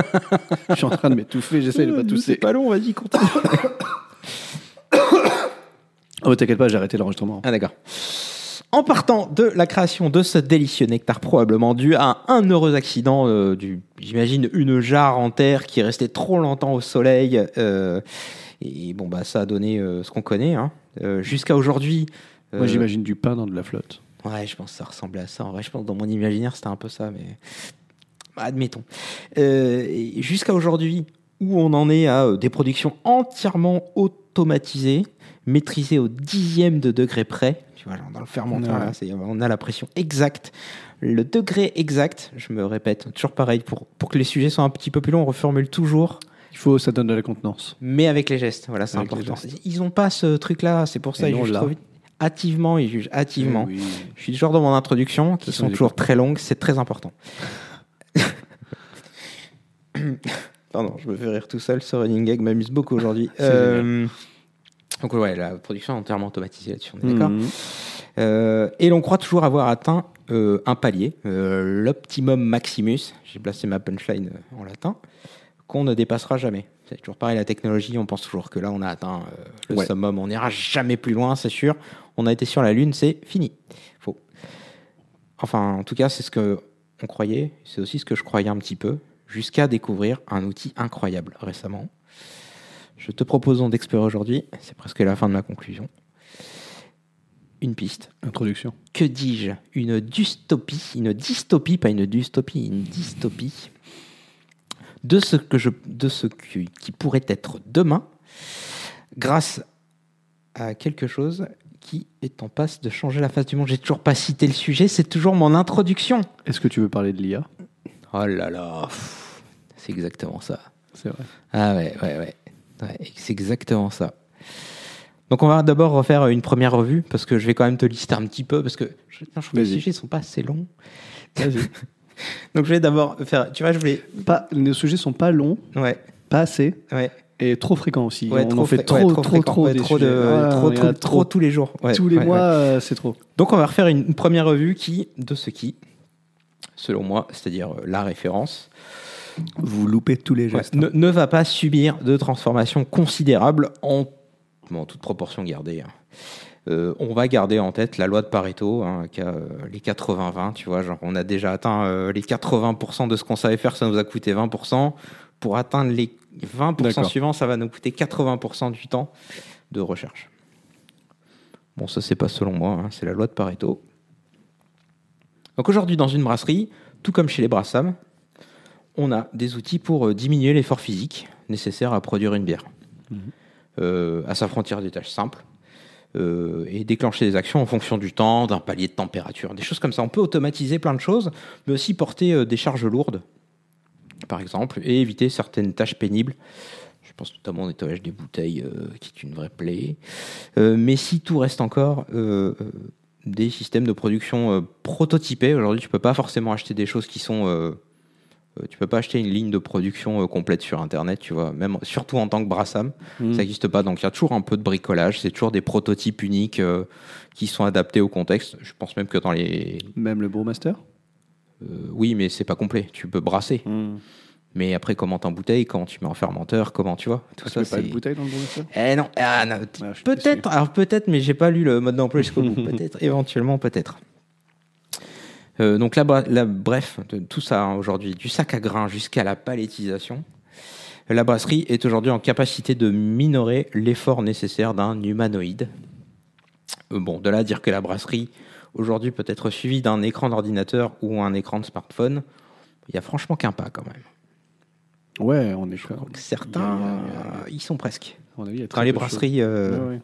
<laughs> Je suis en train de m'étouffer, j'essaie de pas <laughs> C'est tousser. pas long, vas-y, continue. <coughs> <coughs> Oh, t'inquiète pas, j'ai arrêté l'enregistrement. Ah d'accord. En partant de la création de ce délicieux nectar, probablement dû à un heureux accident, euh, du, j'imagine une jarre en terre qui est restée trop longtemps au soleil, euh, et bon bah ça a donné euh, ce qu'on connaît. hein. Euh, Jusqu'à aujourd'hui. Moi, j'imagine du pain dans de la flotte. Ouais, je pense que ça ressemblait à ça. En vrai, je pense que dans mon imaginaire, c'était un peu ça, mais bah, admettons. Euh, et Jusqu'à aujourd'hui, où on en est à euh, des productions entièrement automatisées, maîtrisées au dixième de degré près. Tu vois, genre dans le fermenteur, Ouais. là, c'est- on a la pression exacte. Le degré exact, je me répète, toujours pareil, pour, pour que les sujets soient un petit peu plus longs, on reformule toujours, Il faut, ça donne de la contenance. mais avec les gestes. Voilà, c'est Avec important. Ils n'ont pas ce truc-là, c'est pour ça ils jugent l'a. trop vite. Hâtivement, ils jugent hâtivement. Eh oui. Je suis toujours dans mon introduction, qui Ça, sont toujours très longues, c'est très important. <laughs> Pardon, je me fais rire tout seul, ce running gag m'amuse beaucoup aujourd'hui. Euh, donc ouais, la production est entièrement automatisée là-dessus, on est d'accord. Mhm. Euh, et l'on croit toujours avoir atteint euh, un palier, euh, l'optimum maximus, j'ai placé ma punchline en latin, qu'on ne dépassera jamais. C'est toujours pareil, la technologie, on pense toujours que là, on a atteint le Ouais. summum, on n'ira jamais plus loin, c'est sûr. On a été sur la Lune, c'est fini. Faux. Enfin, en tout cas, c'est ce que on croyait, c'est aussi ce que je croyais un petit peu, jusqu'à découvrir un outil incroyable récemment. Je te propose donc d'explorer aujourd'hui, c'est presque la fin de ma conclusion, une piste Introduction. que dis-je? Une dystopie, une dystopie, pas une dystopie, une dystopie de ce que je, de ce qui, qui pourrait être demain, grâce à quelque chose qui est en passe de changer la face du monde. J'ai toujours pas cité le sujet, c'est toujours mon introduction. Est-ce que tu veux parler de l'IA Oh là là, c'est exactement ça. C'est vrai. Ah ouais, ouais, ouais. Ouais, c'est exactement ça. Donc on va d'abord refaire une première revue parce que je vais quand même te lister un petit peu parce que je, non, je trouve que les sujets sont pas assez longs. <laughs> Donc je vais d'abord faire. Tu vois, je voulais. pas, les sujets sont pas longs, Ouais, pas assez, ouais. et trop fréquents aussi. ouais on trop en fait trop, trop, fréquent. trop, Ouais, des trop de. Ah, trop, trop, trop tous les jours. Tous les mois, euh, c'est trop. Donc on va refaire une, une première revue qui, de ce qui, selon moi, c'est-à-dire euh, la référence, Vous loupez tous les Ouais, ne, ne va pas subir de transformation considérable en, bon, en toute proportion gardée. hein. Euh, on va garder en tête la loi de Pareto, hein, qui a, euh, les 80-20, tu vois, genre on a déjà atteint euh, les 80% de ce qu'on savait faire, ça nous a coûté 20%. Pour atteindre les 20% D'accord. suivants, ça va nous coûter 80% du temps de recherche. Bon, ça c'est pas selon moi, hein, c'est la loi de Pareto. Donc aujourd'hui, dans une brasserie, tout comme chez les Brassam, on a des outils pour euh, diminuer l'effort physique nécessaire à produire une bière, Euh, à s'affranchir des tâches simples euh, et déclencher des actions en fonction du temps, d'un palier de température, des choses comme ça. On peut automatiser plein de choses, mais aussi porter des charges lourdes, par exemple, et éviter certaines tâches pénibles. Je pense notamment au nettoyage des bouteilles, euh, qui est une vraie plaie. Euh, mais si tout reste encore euh, des systèmes de production prototypés, aujourd'hui, tu peux pas forcément acheter des choses qui sont tu peux pas acheter une ligne de production euh, complète sur internet, tu vois, même surtout en tant que Brassam, Mm. ça n'existe pas. Donc il y a toujours un peu de bricolage, c'est toujours des prototypes uniques euh, qui sont adaptés au contexte. Je pense même que dans les, Même le brewmaster? Euh, oui, mais c'est pas complet. Tu peux brasser, mais après comment t'embouteilles, comment tu mets en fermenteur, comment tu vois, tout Tu ça mets pas de bouteille dans le brewmaster? Eh non, ah, non, Ah, peut-être, alors peut-être, mais j'ai pas lu le mode d'emploi jusqu'au bout. <laughs> Peut-être, éventuellement, peut-être. Euh, donc là, là, bref, de tout ça hein, aujourd'hui, du sac à grains jusqu'à la palettisation, la brasserie est aujourd'hui en capacité de minorer l'effort nécessaire d'un humanoïde. Euh, bon, de là à dire que la brasserie aujourd'hui peut être suivie d'un écran d'ordinateur ou un écran de smartphone, il y a franchement qu'un pas quand même. Ouais, on est Donc certains, Il y a- euh, ils sont presque. On a vu, il y a Dans très les brasseries euh, Ouais, ouais.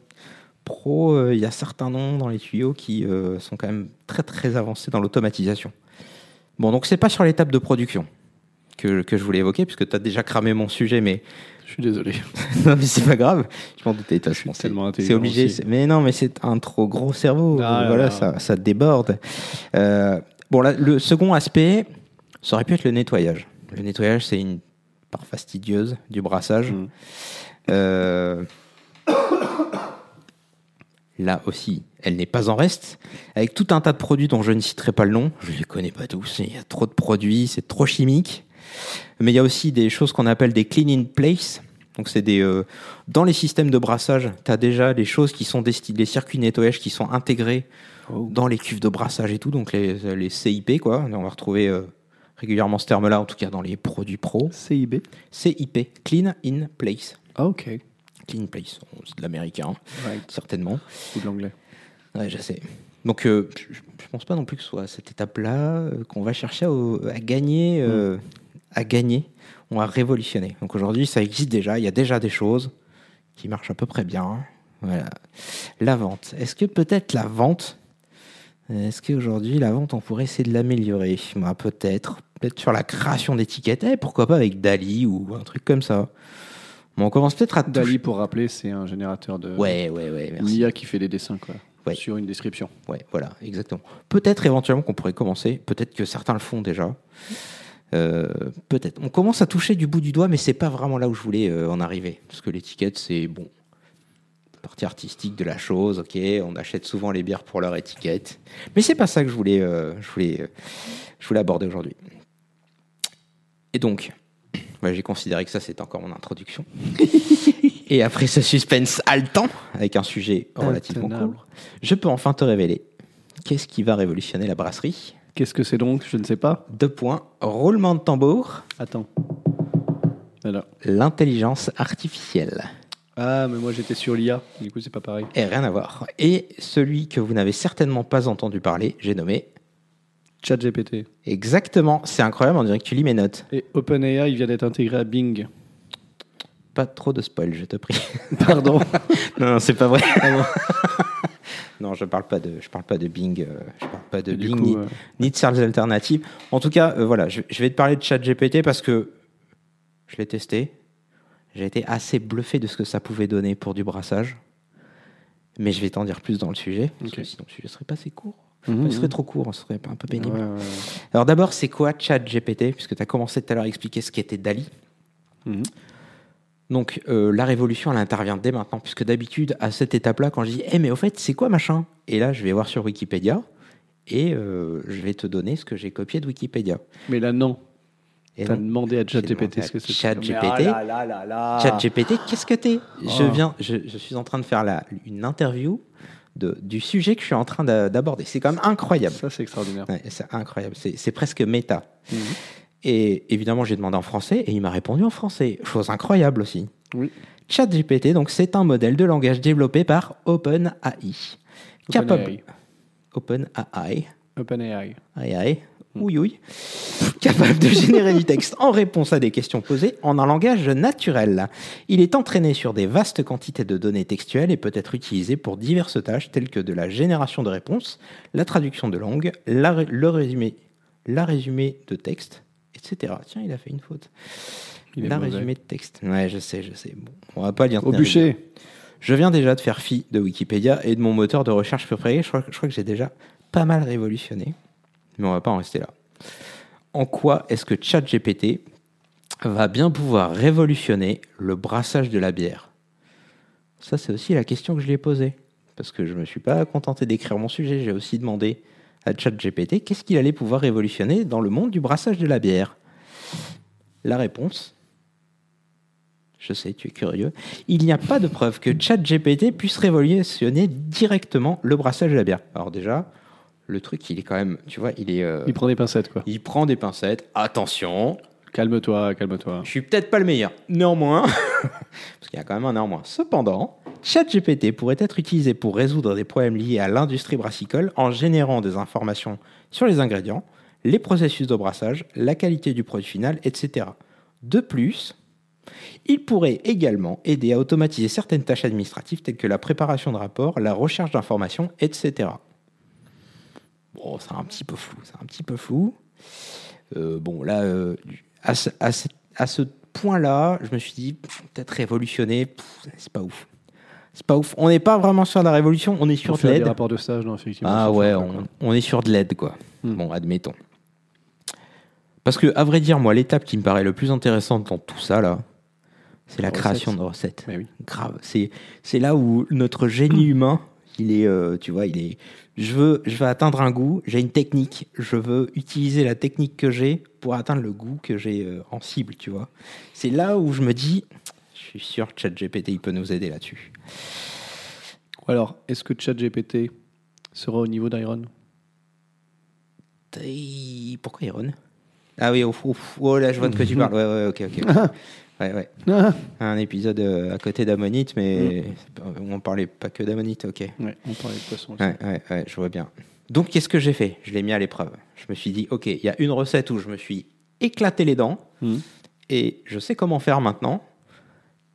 Pro, euh, il y a certains noms dans les tuyaux qui euh, sont quand même très très avancés dans l'automatisation. Bon, donc c'est pas sur l'étape de production que, que je voulais évoquer, puisque tu as déjà cramé mon sujet, mais Je suis désolé. <laughs> non, mais c'est pas grave. Je m'en doutais C'est obligé. Mais non, mais c'est un trop gros cerveau. Ah là voilà, là. ça, ça déborde. Euh, bon, là, le second aspect, ça aurait pu être le nettoyage. Le nettoyage, c'est une part fastidieuse du brassage. Mm. Là aussi, elle n'est pas en reste, avec tout un tas de produits dont je ne citerai pas le nom. Je ne les connais pas tous. Il y a trop de produits, c'est trop chimique. Mais il y a aussi des choses qu'on appelle des clean in place. Donc c'est des euh, dans les systèmes de brassage, tu as déjà des choses qui sont destinés, les circuits nettoyage qui sont intégrés Oh. dans les cuves de brassage et tout, donc les, les CIP quoi. On va retrouver euh, régulièrement ce terme-là, en tout cas dans les produits pro. CIB. CIP, clean in place. Ah, ok. Clean place, c'est de l'américain, certainement. Ou de l'anglais. Ouais, je sais. Donc, euh, je, je pense pas non plus que ce soit à cette étape-là euh, qu'on va chercher à, à gagner, euh, à gagner. On va révolutionner. Donc aujourd'hui, ça existe déjà. Il y a déjà des choses qui marchent à peu près bien. Voilà. La vente. Est-ce que peut-être la vente, est-ce qu'aujourd'hui la vente, on pourrait essayer de l'améliorer? Moi, peut-être. Peut-être sur la création d'étiquettes. Eh, pourquoi pas avec Dali ou un truc comme ça. Bon, on commence peut-être à Dali, pour rappeler, c'est un générateur de. Ouais, ouais, ouais. Merci. IA qui fait des dessins, quoi. Ouais. Sur une description. Ouais, voilà, exactement. Peut-être éventuellement qu'on pourrait commencer, peut-être que certains le font déjà. Euh, peut-être. On commence à toucher du bout du doigt, mais c'est pas vraiment là où je voulais euh, en arriver. Parce que l'étiquette, c'est bon. Partie artistique de la chose, ok. On achète souvent les bières pour leur étiquette. Mais c'est pas ça que je voulais, euh, je voulais, je voulais aborder aujourd'hui. Et donc, j'ai considéré que ça, c'était encore mon introduction. <laughs> Et après ce suspense haletant, avec un sujet relativement court, je peux enfin te révéler qu'est-ce qui va révolutionner la brasserie. Qu'est-ce que c'est donc Je ne sais pas. Deux points, roulement de tambour, Attends. L'intelligence artificielle. Ah, mais moi j'étais sur l'IA. Du coup, c'est pas pareil. Et rien à voir. Et celui que vous n'avez certainement pas entendu parler, j'ai nommé ChatGPT. exactement, c'est incroyable, on dirait que tu lis mes notes. Et OpenAI, il vient d'être intégré à Bing. Pas trop de spoil, je te prie. <laughs> Pardon. <laughs> non, non, c'est pas vrai. <laughs> non, je parle pas de, je parle pas de Bing, euh, je parle pas de Et Bing coup, ni, euh, ni de services alternatives. En tout cas, euh, voilà, je, je vais te parler de ChatGPT parce que je l'ai testé. J'ai été assez bluffé de ce que ça pouvait donner pour du brassage. Mais je vais t'en dire plus dans le sujet. Parce que sinon, le sujet serait pas assez court. Enfin, il serait trop court, ce serait un peu pénible. Ouais, ouais, ouais. Alors d'abord, c'est quoi ChatGPT? Puisque tu as commencé tout à l'heure à expliquer ce qu'était DALI. Mhm. Donc euh, la révolution, elle intervient dès maintenant, puisque d'habitude, à cette étape-là, quand je dis Eh, mais au fait, c'est quoi machin? Et là, je vais voir sur Wikipédia et euh, je vais te donner ce que j'ai copié de Wikipédia. Mais là, non. Et T'as non, demandé à ChatGPT ce que c'est. ChatGPT. Ah. ChatGPT, qu'est-ce que t'es? Je, Oh. viens, je, je suis en train de faire la, une interview de, du sujet que je suis en train d'a- d'aborder. C'est quand même incroyable. Ça, c'est extraordinaire. Ouais, c'est incroyable. C'est presque méta. Mhm. Et évidemment, j'ai demandé en français et il m'a répondu en français. Chose incroyable aussi. Oui. ChatGPT, donc c'est un modèle de langage développé par OpenAI. Capable. OpenAI. OpenAI. Oui, oui. Capable de générer du texte en réponse à des questions posées en un langage naturel. Il est entraîné sur des vastes quantités de données textuelles et peut être utilisé pour diverses tâches telles que de la génération de réponses, la traduction de langue, la, le résumé, la résumé de texte, etc. Tiens, il a fait une faute. Il la résumé de texte. Ouais, je sais, je sais. Bon, on va pas lire. Au bûcher. Je viens déjà de faire fi de Wikipédia et de mon moteur de recherche préféré. Je crois, je crois que j'ai déjà pas mal révolutionné. Mais on va pas en rester là. En quoi est-ce que ChatGPT va bien pouvoir révolutionner le brassage de la bière? Ça, c'est aussi la question que je lui ai posée. Parce que je ne me suis pas contenté d'écrire mon sujet. J'ai aussi demandé à ChatGPT qu'est-ce qu'il allait pouvoir révolutionner dans le monde du brassage de la bière? La réponse je sais, tu es curieux. Il n'y a pas de preuve que ChatGPT puisse révolutionner directement le brassage de la bière. Alors déjà, le truc, il est quand même, tu vois, il est, euh, Il prend des pincettes, quoi. il prend des pincettes. Attention, Calme-toi, calme-toi. je suis peut-être pas le meilleur. Néanmoins, <laughs> parce qu'il y a quand même un néanmoins. Cependant, ChatGPT pourrait être utilisé pour résoudre des problèmes liés à l'industrie brassicole en générant des informations sur les ingrédients, les processus de brassage, la qualité du produit final, etc. De plus, il pourrait également aider à automatiser certaines tâches administratives telles que la préparation de rapports, la recherche d'informations, etc. Bon, c'est un petit peu flou, c'est un petit peu flou. Euh, bon, là, euh, à ce, à ce- à ce point-là, je me suis dit, peut-être révolutionner, c'est pas ouf. C'est pas ouf. On n'est pas vraiment sur la révolution, on est sur Pour de l'aide. rapports de stage, non, effectivement. Ah ouais, on, on est sur de l'aide, quoi. Hmm. Bon, admettons. Parce que, à vrai dire, moi, l'étape qui me paraît le plus intéressante dans tout ça, là, c'est la La création de recettes. Oui. Grave. C'est là où notre génie humain, il est, euh, tu vois, il est. Je veux, je veux atteindre un goût, j'ai une technique, je veux utiliser la technique que j'ai pour atteindre le goût que j'ai euh, en cible, tu vois. C'est là où je me dis, je suis sûr que ChatGPT, il peut nous aider là-dessus. Alors, est-ce que ChatGPT sera au niveau d'Iron? Pourquoi Iron? Ah oui, ouf. oh là, je vois de quoi tu <laughs> parles. Ouais, ouais, ok, ok. <laughs> ouais, ouais. Ah Un épisode euh, à côté d'Ammonite, mais pas- on parlait pas que d'Ammonite, ok. Ouais, on parlait de poisson aussi. Ouais, ouais, ouais, je vois bien. Donc, qu'est-ce que j'ai fait? Je l'ai mis à l'épreuve. Je me suis dit, ok, il y a une recette où je me suis éclaté les dents Mhm. et je sais comment faire maintenant.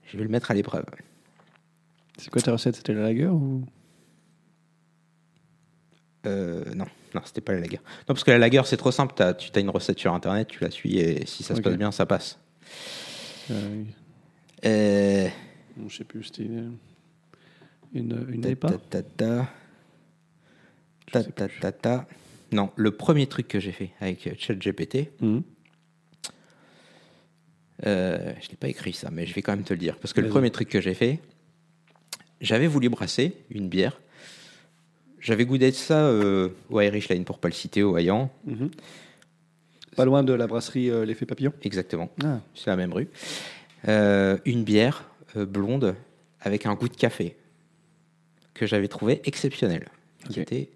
Je vais le mettre à l'épreuve. C'est quoi ta recette? C'était la lager ou? Euh, non, non, c'était pas la lager. Non, parce que la lager, c'est trop simple. Tu as une recette sur Internet, tu la suis et si ça se passe bien, ça passe. Euh. Euh, Je sais plus, c'était une, une, ta, EPA ta, ta, ta. Je Ta, sais ta, plus. ta, ta. Non, le premier truc que j'ai fait avec ChatGPT, Mhm. Euh, je l'ai pas écrit ça, mais je vais quand même te le dire. Parce que le premier truc que j'ai fait, j'avais voulu brasser une bière. J'avais goûté de ça euh, au Irish Line, pour pas le citer, au Hayan. Pas loin de la brasserie euh, L'Effet Papillon Exactement, Ah, c'est la même rue. Euh, une bière euh, blonde avec un goût de café que j'avais trouvé exceptionnel. Qui, était,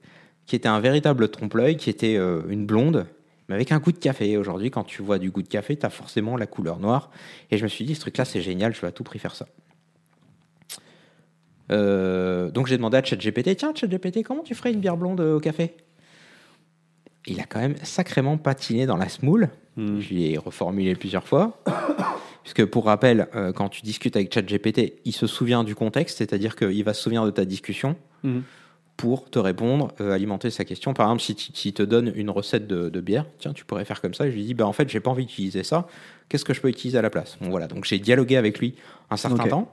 qui était un véritable trompe-l'œil, qui était une blonde, mais avec un goût de café. Aujourd'hui, quand tu vois du goût de café, tu as forcément la couleur noire. Et je me suis dit, ce truc-là, c'est génial, je vais à tout prix faire ça. Donc j'ai demandé à ChatGPT, tiens ChatGPT, comment tu ferais une bière blonde au café? Il a quand même sacrément patiné dans la smoule. Mhm. Je l'ai reformulé plusieurs fois. Puisque pour rappel, euh, quand tu discutes avec ChatGPT, il se souvient du contexte, c'est-à-dire qu'il va se souvenir de ta discussion Mhm. pour te répondre, euh, alimenter sa question. Par exemple, si tu- s'il te donne une recette de, de bière, tiens, tu pourrais faire comme ça. Et je lui dis, bah, en fait, j'ai pas envie d'utiliser ça. Qu'est-ce que je peux utiliser à la place? Bon, voilà. Donc, j'ai dialogué avec lui un certain temps.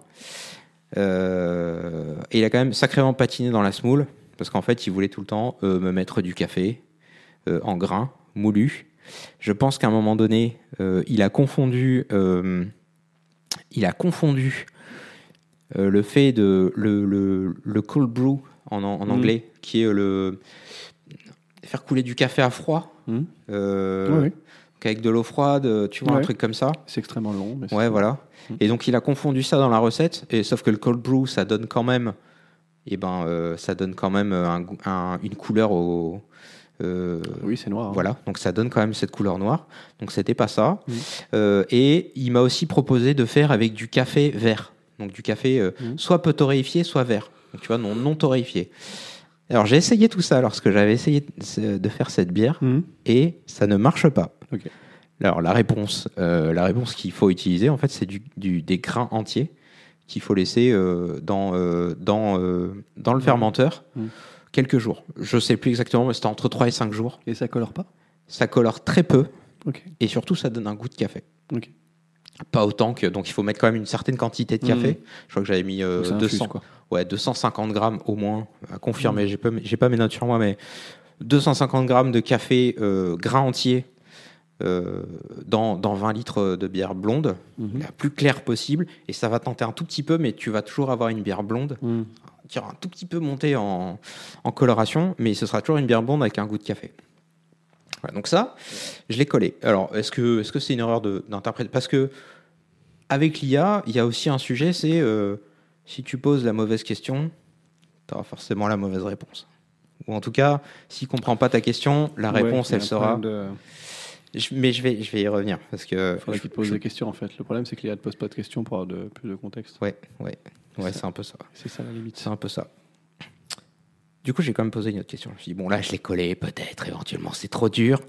Euh, et il a quand même sacrément patiné dans la smoule, parce qu'en fait, il voulait tout le temps me mettre du café en grains, moulu. Je pense qu'à un moment donné, euh, il a confondu, euh, il a confondu euh, le fait de le, le, le cold brew en, en Mhm. anglais, qui est le faire couler du café à froid, euh, ouais. avec de l'eau froide, tu vois un truc comme ça. C'est extrêmement long. mais Ouais, voilà. Mhm. Et donc il a confondu ça dans la recette, et sauf que le cold brew, ça donne quand même, et ben, euh, ça donne quand même un goût- un- une couleur au. Euh, Oui, c'est noir. hein. voilà, donc ça donne quand même cette couleur noire. Donc c'était pas ça. Mhm. Euh, et il m'a aussi proposé de faire avec du café vert. Donc du café euh, Mhm. soit peu torréfié, soit vert. Donc tu vois, non, non torréfié. Alors j'ai essayé tout ça lorsque j'avais essayé de faire cette bière Mhm. et ça ne marche pas. Alors la réponse, euh, la réponse qu'il faut utiliser, en fait, c'est du, du- des grains entiers qu'il faut laisser dans, dans, dans le fermenteur Mhm. Quelques jours. Je sais plus exactement, mais c'était entre 3 et 5 jours. Et ça colore pas? Ça colore très peu et surtout ça donne un goût de café. Pas autant que donc il faut mettre quand même une certaine quantité de café. Je crois que j'avais mis euh, Donc ça infuse, 200, quoi. ouais 250 grammes au moins à confirmer. J'ai pas j'ai pas mes notes sur moi, mais 250 grammes de café euh, grain entier euh, dans, dans 20 litres de bière blonde, Mhm. la plus claire possible, et ça va tenter un tout petit peu, mais tu vas toujours avoir une bière blonde Mhm. Qui aura un tout petit peu monté en, en coloration, mais ce sera toujours une bière blonde avec un goût de café. Voilà, donc ça, je l'ai collé. Alors, est-ce que est-ce que c'est une erreur d'interpréter? Parce que avec l'IA, il y a aussi un sujet, c'est euh, si tu poses la mauvaise question, tu auras forcément la mauvaise réponse. Ou en tout cas, s'il comprend pas ta question, la Ouais, réponse, il elle sera. problème de- Je- mais je vais, je vais y revenir parce que. Faudrait je- qu'il pose je- des questions en fait. Le problème c'est qu'il ne pose pas de questions pour avoir de, plus de contexte. Ouais, ouais, ouais, c'est un peu ça. C'est ça la limite. C'est un peu ça. Du coup, j'ai quand même posé une autre question. Je me suis dit, bon, là, je l'ai collé, peut-être, éventuellement, c'est trop dur.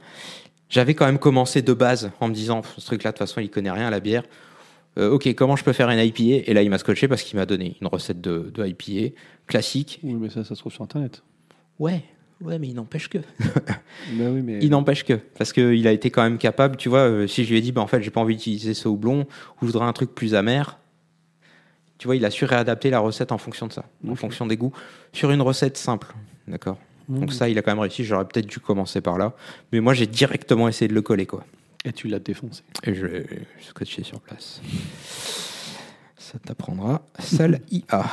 J'avais quand même commencé de base en me disant, ce truc-là, de toute façon, il connaît rien à la bière. Euh, ok, comment je peux faire une IPA Et là, il m'a scotché parce qu'il m'a donné une recette de, de IPA classique. Oui, mais ça, ça se trouve sur internet. Ouais, Ouais, mais il n'empêche que. <laughs> Oui, mais. Il n'empêche que. Parce qu'il a été quand même capable, tu vois, euh, si je lui ai dit, bah, en fait, j'ai pas envie d'utiliser ce houblon, ou je voudrais un truc plus amer, tu vois, il a su réadapter la recette en fonction de ça, en fonction des goûts, sur une recette simple. D'accord? Mmh. Donc ça, il a quand même réussi. J'aurais peut-être dû commencer par là. Mais moi, j'ai directement essayé de le coller, quoi. Et tu l'as défoncé. Et je l'ai scotché sur place. Ça t'apprendra. Salle <laughs> IA.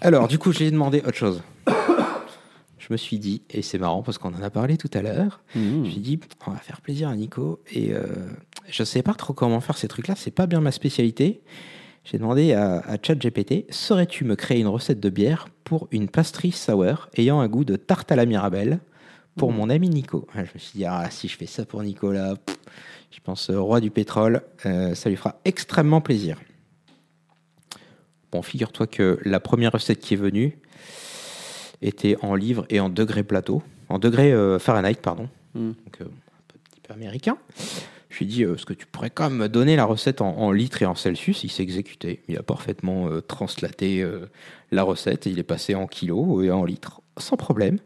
Alors, du coup, j'ai demandé autre chose. Je me suis dit, et c'est marrant parce qu'on en a parlé tout à l'heure, je me suis dit, on va faire plaisir à Nico. Et euh, je ne sais pas trop comment faire ces trucs-là. C'est pas bien ma spécialité. J'ai demandé à, à ChatGPT, saurais-tu me créer une recette de bière pour une pastry sour ayant un goût de tarte à la Mirabelle pour mon ami Nico? Ah, Je me suis dit, ah, si je fais ça pour Nicolas, pff, je pense euh, roi du pétrole, euh, ça lui fera extrêmement plaisir. Bon, figure-toi que la première recette qui est venue était en livre et en degré plateau, en degré euh, Fahrenheit, pardon. Mm. Donc, euh, un petit peu américain. Je lui ai dit, euh, est-ce que tu pourrais quand même me donner la recette en, litres et en Celsius? Il s'est exécuté. Il a parfaitement euh, translaté euh, la recette. Il est passé en kilos et en litres, sans problème.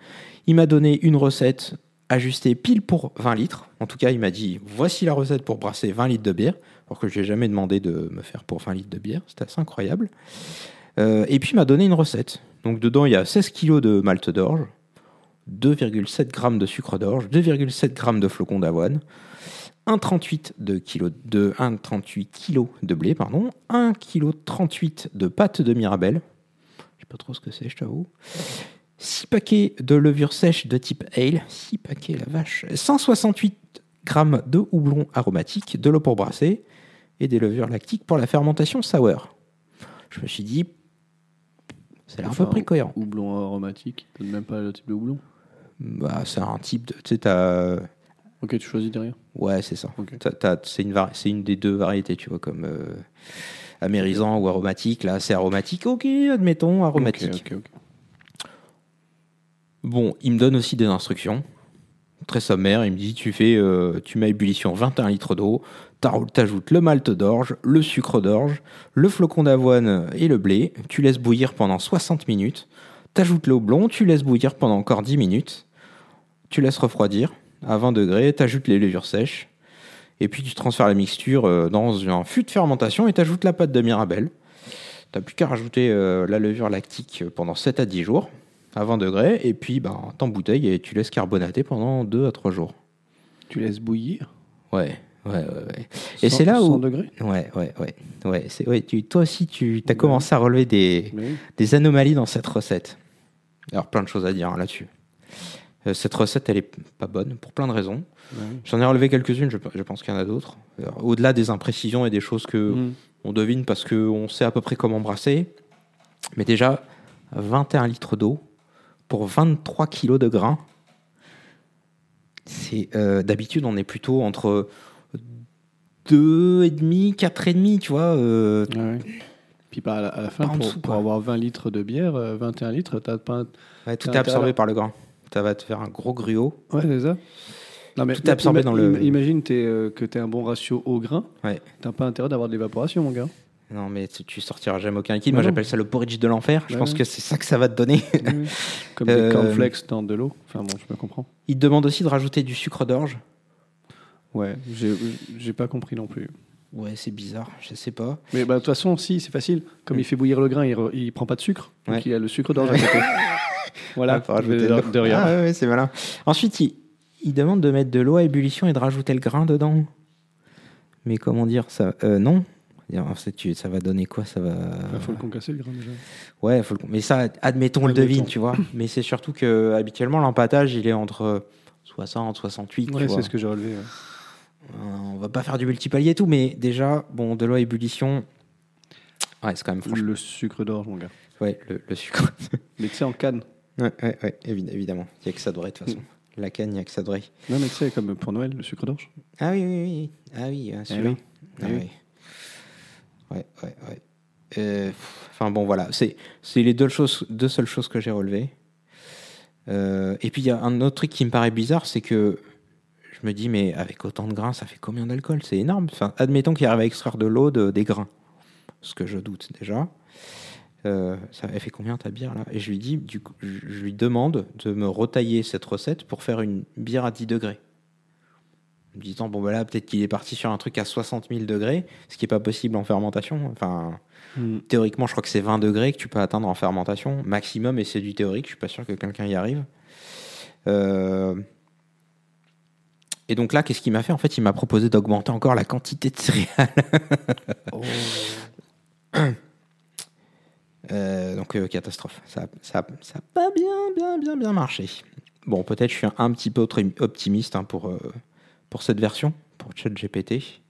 Il m'a donné une recette ajustée pile pour 20 litres. En tout cas, il m'a dit, voici la recette pour brasser 20 litres de bière. Alors que je n'ai jamais demandé de me faire pour 20 litres de bière. C'était assez incroyable. Et puis, il m'a donné une recette. Donc, dedans, il y a 16 kilos de malt d'orge, 2,7 grammes de sucre d'orge, 2,7 grammes de flocons d'avoine, 1,38 de kilo de 1,38 kg de blé, pardon, 1 kg 38 de pâte de Mirabelle. Je sais pas trop ce que c'est, je t'avoue. 6 paquets de levure sèche de type ale, 6 paquets la vache, 168 grammes de houblon aromatique, de l'eau pour brasser et des levures lactiques pour la fermentation sour. Je me suis dit ça a l'air à peu près cohérent. Houblon aromatique, même pas le type de houblon. Bah, c'est un type de tu sais t'as Ok, tu choisis derrière. Ouais, c'est ça. C'est une, des deux variétés, tu vois, comme euh, amérisant ou aromatique. Là, c'est aromatique. Ok, admettons, aromatique. Ok, ok, ok. Bon, il me donne aussi des instructions. Très sommaire. Il me dit tu fais, euh, tu mets à ébullition 21 litres d'eau. T'ajoutes le malt d'orge, le sucre d'orge, le flocon d'avoine et le blé. Tu laisses bouillir pendant 60 minutes. T'ajoutes le houblon, tu laisses bouillir pendant encore 10 minutes. Tu laisses refroidir à 20 degrés. T'ajoutes les levures sèches. Et puis tu transfères la mixture euh, dans un fût de fermentation et t'ajoutes la pâte de Mirabelle. T'as plus qu'à rajouter euh, la levure lactique pendant 7 à 10 jours à 20 degrés et puis ben, t'embouteilles et tu laisses carbonater pendant 2 à 3 jours. Tu laisses bouillir? Ouais, ouais, ouais. ouais. Et 100 c'est là où- 100 degrés? Ouais, ouais, ouais. ouais, ouais tu, toi aussi, tu as commencé à relever des, oui. des anomalies dans cette recette. Alors, plein de choses à dire hein, là-dessus. Euh, cette recette, elle est pas bonne pour plein de raisons. Ouais. J'en ai relevé quelques-unes, je, je pense qu'il y en a d'autres. Alors, Au-delà des imprécisions et des choses que Mm. on devine parce qu'on sait à peu près comment brasser. Mais déjà, 21 litres d'eau pour 23 kilos de grains. C'est euh, d'habitude on est plutôt entre 2,5, 4,5, tu vois. euh, Ouais. Puis par à la, à la fin, Pas pour, dessous, pour quoi. avoir 20 litres de bière, euh, 21 litres, t'as pas. ouais, tout est absorbé par le grain. Ça va te faire un gros gruau. Ouais, c'est ça. Non, mais Tout est absorbé dans le- ima- Imagine euh, que tu as un bon ratio au grain. Ouais. T'as pas intérêt d'avoir de l'évaporation, mon gars. Non, mais tu, tu sortiras jamais aucun liquide. Moi, j'appelle ça le porridge de l'enfer. Je Bah pense ouais. que c'est ça que ça va te donner. <laughs> Comme Euh, des cornflakes dans de l'eau. Enfin bon, je me comprends. Il te demande aussi de rajouter du sucre d'orge. Ouais, j'ai pas compris non plus. Ouais, c'est bizarre. Je sais pas. Mais bah, de toute façon, si, c'est facile. Comme il fait bouillir le grain, il, re- il prend pas de sucre. Donc il a le sucre d'orge à côté. <laughs> voilà, Ah, de, de rien. Ah ouais, c'est malin. Ensuite, il, il demande de mettre de l'eau à ébullition et de rajouter le grain dedans. Mais comment dire ça euh, Non. En fait, tu- ça va donner quoi Ça va. Il faut le concasser, le grain déjà. Ouais, faut le... mais ça, admettons, on le devine, tu vois. <laughs> mais c'est surtout que habituellement l'empâtage, il est entre 60, 68. tu Ouais, vois. c'est ce que j'ai relevé. ouais. Euh, On va pas faire du multipalier et tout, mais déjà, bon, de l'eau à ébullition. Ouais, c'est quand même franchement. Le sucre d'orge, mon gars. Ouais, le, le sucre. Mais tu sais, en canne. Ouais, ouais, ouais, évi- évidemment. Il n'y a que ça de vrai, de toute façon. La canne, il n'y a que ça de vrai. Non, mais tu sais, comme pour Noël, le sucre d'orge. Ah oui, oui, oui. Ah oui, euh, celui-là. oui. Ah Eh oui. oui. Ouais, ouais, ouais. Euh, Enfin bon, voilà. C'est c'est les deux, choses, deux seules choses que j'ai relevées. Euh, et puis il y a un autre truc qui me paraît bizarre, c'est que je me dis, mais avec autant de grains, ça fait combien d'alcool? C'est énorme. Enfin, admettons qu'il arrive à extraire de l'eau de- des grains. Ce que je doute déjà. Euh, ça elle fait combien ta bière là? Et je lui dis, du coup, je lui demande de me retailler cette recette pour faire une bière à 10 degrés. En me disant, bon, bah là, peut-être qu'il est parti sur un truc à 60 000 degrés, ce qui n'est pas possible en fermentation. Enfin, Mm. théoriquement, je crois que c'est 20 degrés que tu peux atteindre en fermentation, maximum, et c'est du théorique. Je suis pas sûr que quelqu'un y arrive. Euh, Et donc là, qu'est-ce qu'il m'a fait? En fait, il m'a proposé d'augmenter encore la quantité de céréales. Oh. <clears throat> Euh, donc euh, catastrophe. Ça, ça, ça a pas bien, bien, bien, bien marché. Bon, peut-être je suis un, petit peu optimiste hein, pour, euh, pour cette version, pour ChatGPT.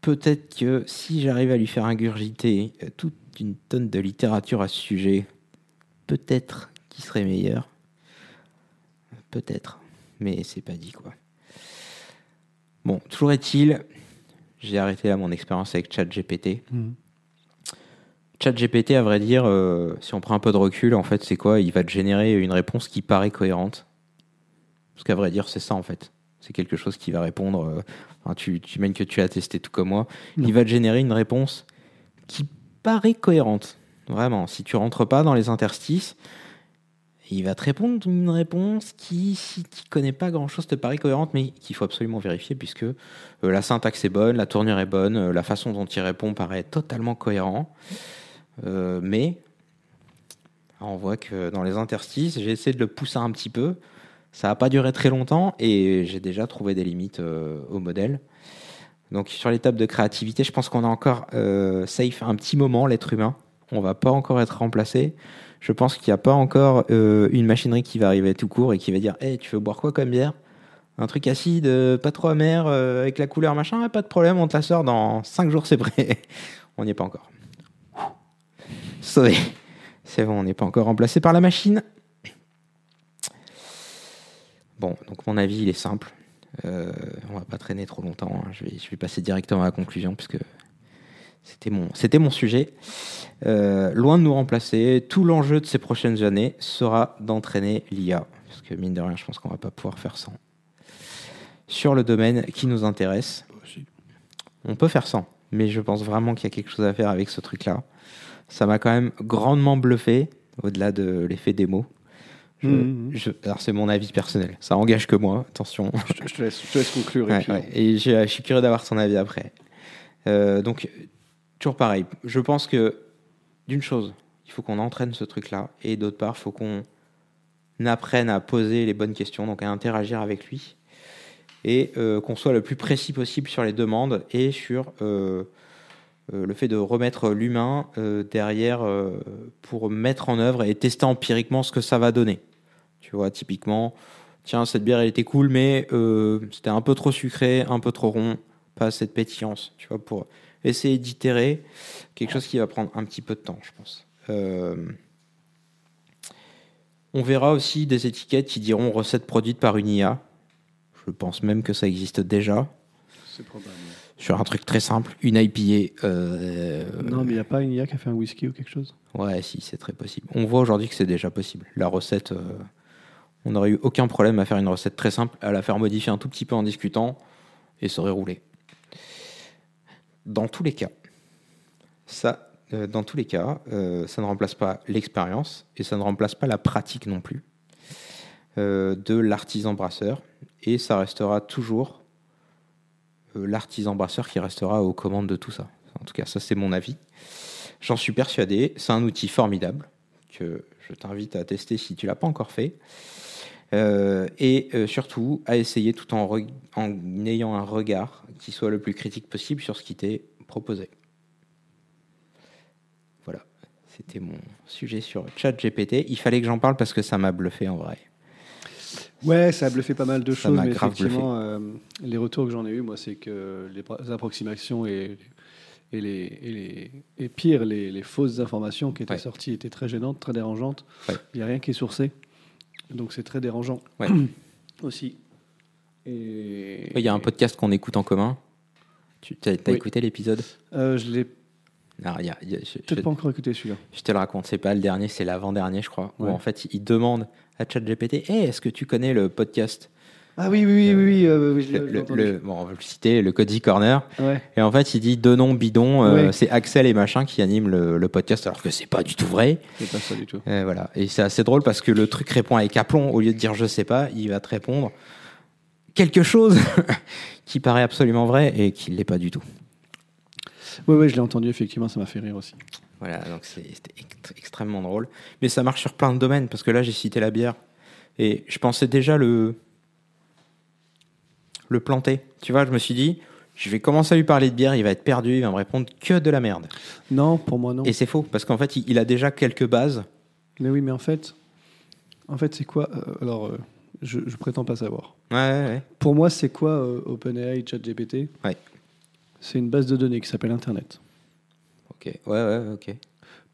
Peut-être que si j'arrive à lui faire ingurgiter toute une tonne de littérature à ce sujet, peut-être qu'il serait meilleur. Peut-être. Mais c'est pas dit quoi. Bon, toujours est-il, j'ai arrêté là mon expérience avec ChatGPT. Mm. ChatGPT, à vrai dire, euh, si on prend un peu de recul, en fait, c'est quoi? Il va te générer une réponse qui paraît cohérente. Parce qu'à vrai dire, c'est ça, en fait. C'est quelque chose qui va répondre. euh, enfin, tu, tu imagines que tu as testé tout comme moi. Il va te générer une réponse qui paraît cohérente. Vraiment. Si tu rentres pas dans les interstices, il va te répondre une réponse qui, si tu connais pas grand chose, te paraît cohérente, mais qu'il faut absolument vérifier puisque euh, la syntaxe est bonne, la tournure est bonne, euh, la façon dont il répond paraît totalement cohérent. Euh, mais on voit que dans les interstices, j'ai essayé de le pousser un petit peu. Ça n'a pas duré très longtemps et j'ai déjà trouvé des limites au modèle. Donc sur l'étape de créativité, je pense qu'on a encore safe un petit moment, l'être humain. On va pas encore être remplacé. Je pense qu'il n'y a pas encore euh, une machinerie qui va arriver tout court et qui va dire hey, tu veux boire quoi comme bière? Un truc acide, euh, pas trop amer, euh, avec la couleur machin, pas de problème, on te la sort dans 5 jours, c'est prêt. <laughs> on n'y est pas encore. Sauvé. C'est bon, on n'est pas encore remplacé par la machine. Bon, donc mon avis, il est simple. Euh, on va pas traîner trop longtemps. hein. Je, vais, je vais passer directement à la conclusion puisque c'était mon, c'était mon sujet. Euh, loin de nous remplacer, tout l'enjeu de ces prochaines années sera d'entraîner l'IA. Parce que mine de rien, je pense qu'on va pas pouvoir faire sans. Sur le domaine qui nous intéresse, on peut faire sans. Mais je pense vraiment qu'il y a quelque chose à faire avec ce truc-là. Ça m'a quand même grandement bluffé, au-delà de l'effet démo. Je- Mhm. je- alors c'est mon avis personnel. Ça engage que moi, attention. Je, je te laisse, je te laisse conclure. et Ouais, puis- ouais. Et je, je suis curieux d'avoir ton avis après. Euh, donc, toujours pareil. Je pense que, d'une chose, il faut qu'on entraîne ce truc-là. Et d'autre part, il faut qu'on apprenne à poser les bonnes questions, donc à interagir avec lui. Et euh, qu'on soit le plus précis possible sur les demandes et sur euh, euh, le fait de remettre l'humain derrière pour mettre en œuvre et tester empiriquement ce que ça va donner. Tu vois, typiquement, tiens, cette bière, elle était cool, mais c'était un peu trop sucré, un peu trop rond, pas assez de pétillance, tu vois, pour essayer d'itérer quelque chose qui va prendre un petit peu de temps, je pense. Euh, on verra aussi des étiquettes qui diront recette produite par une IA. Je pense même que ça existe déjà. C'est probable. Sur un truc très simple, une IPA. euh, Non, mais il n'y a pas une IA qui a fait un whisky ou quelque chose? Ouais, si, c'est très possible. On voit aujourd'hui que c'est déjà possible. La recette, euh, on n'aurait eu aucun problème à faire une recette très simple, à la faire modifier un tout petit peu en discutant, et ça aurait roulé. Dans tous les cas, ça, euh, dans tous les cas, euh, ça ne remplace pas l'expérience et ça ne remplace pas la pratique non plus euh, de l'artisan brasseur, et ça restera toujours l'artisan brasseur qui restera aux commandes de tout ça. En tout cas, ça c'est mon avis. J'en suis persuadé. C'est un outil formidable que je t'invite à tester si tu l'as pas encore fait. Euh, et euh, surtout à essayer tout en, re- en ayant un regard qui soit le plus critique possible sur ce qui t'est proposé. Voilà, c'était mon sujet sur ChatGPT. Il fallait que j'en parle parce que ça m'a bluffé en vrai. Ouais, ça a bluffé pas mal de Ça choses, m'a mais grave effectivement, euh, les retours que j'en ai eu, moi, c'est que les pro- approximations et, et les, et les et pire, les, les fausses informations qui étaient Ouais. sorties étaient très gênantes, très dérangeantes. Il Ouais. n'y a rien qui est sourcé, donc c'est très dérangeant Ouais. <clears throat> aussi. Et Il y a un podcast qu'on écoute en commun. Tu as, Oui. écouté l'épisode? Euh, je l'ai Non, il y a- il y a- je- peut-être pas encore écouté celui-là. Je te le raconte, c'est pas le dernier, c'est l'avant-dernier, je crois. Ouais. Où en fait, il demande à ChatGPT hey, est-ce que tu connais le podcast? Ah oui, oui, oui, oui, oui, euh, oui, Le, bon, on va le citer, le Cody Corner. Ouais. Et en fait, il dit deux noms bidons. euh, Ouais. C'est Axel et machin qui animent le, podcast, alors que c'est pas du tout vrai. C'est pas ça du tout. Et voilà. Et c'est assez drôle parce que le truc répond avec aplomb. Au lieu de dire je sais pas, il va te répondre quelque chose <laughs> qui paraît absolument vrai et qui l'est pas du tout. Oui, oui, je l'ai entendu, effectivement, ça m'a fait rire aussi. Voilà, donc c'était ext- extrêmement drôle. Mais ça marche sur plein de domaines, parce que là, j'ai cité la bière. Et je pensais déjà le, le planter. Tu vois, je me suis dit, je vais commencer à lui parler de bière, il va être perdu, il va me répondre que de la merde. Non, pour moi, non. Et c'est faux, parce qu'en fait, il, a déjà quelques bases. Mais oui, mais en fait, en fait, c'est quoi euh, Alors, euh, je, je prétends pas savoir. Ouais, ouais, ouais. Pour moi, c'est quoi euh, OpenAI, ChatGPT? Ouais. C'est une base de données qui s'appelle Internet. Ok, ouais, ouais, ok.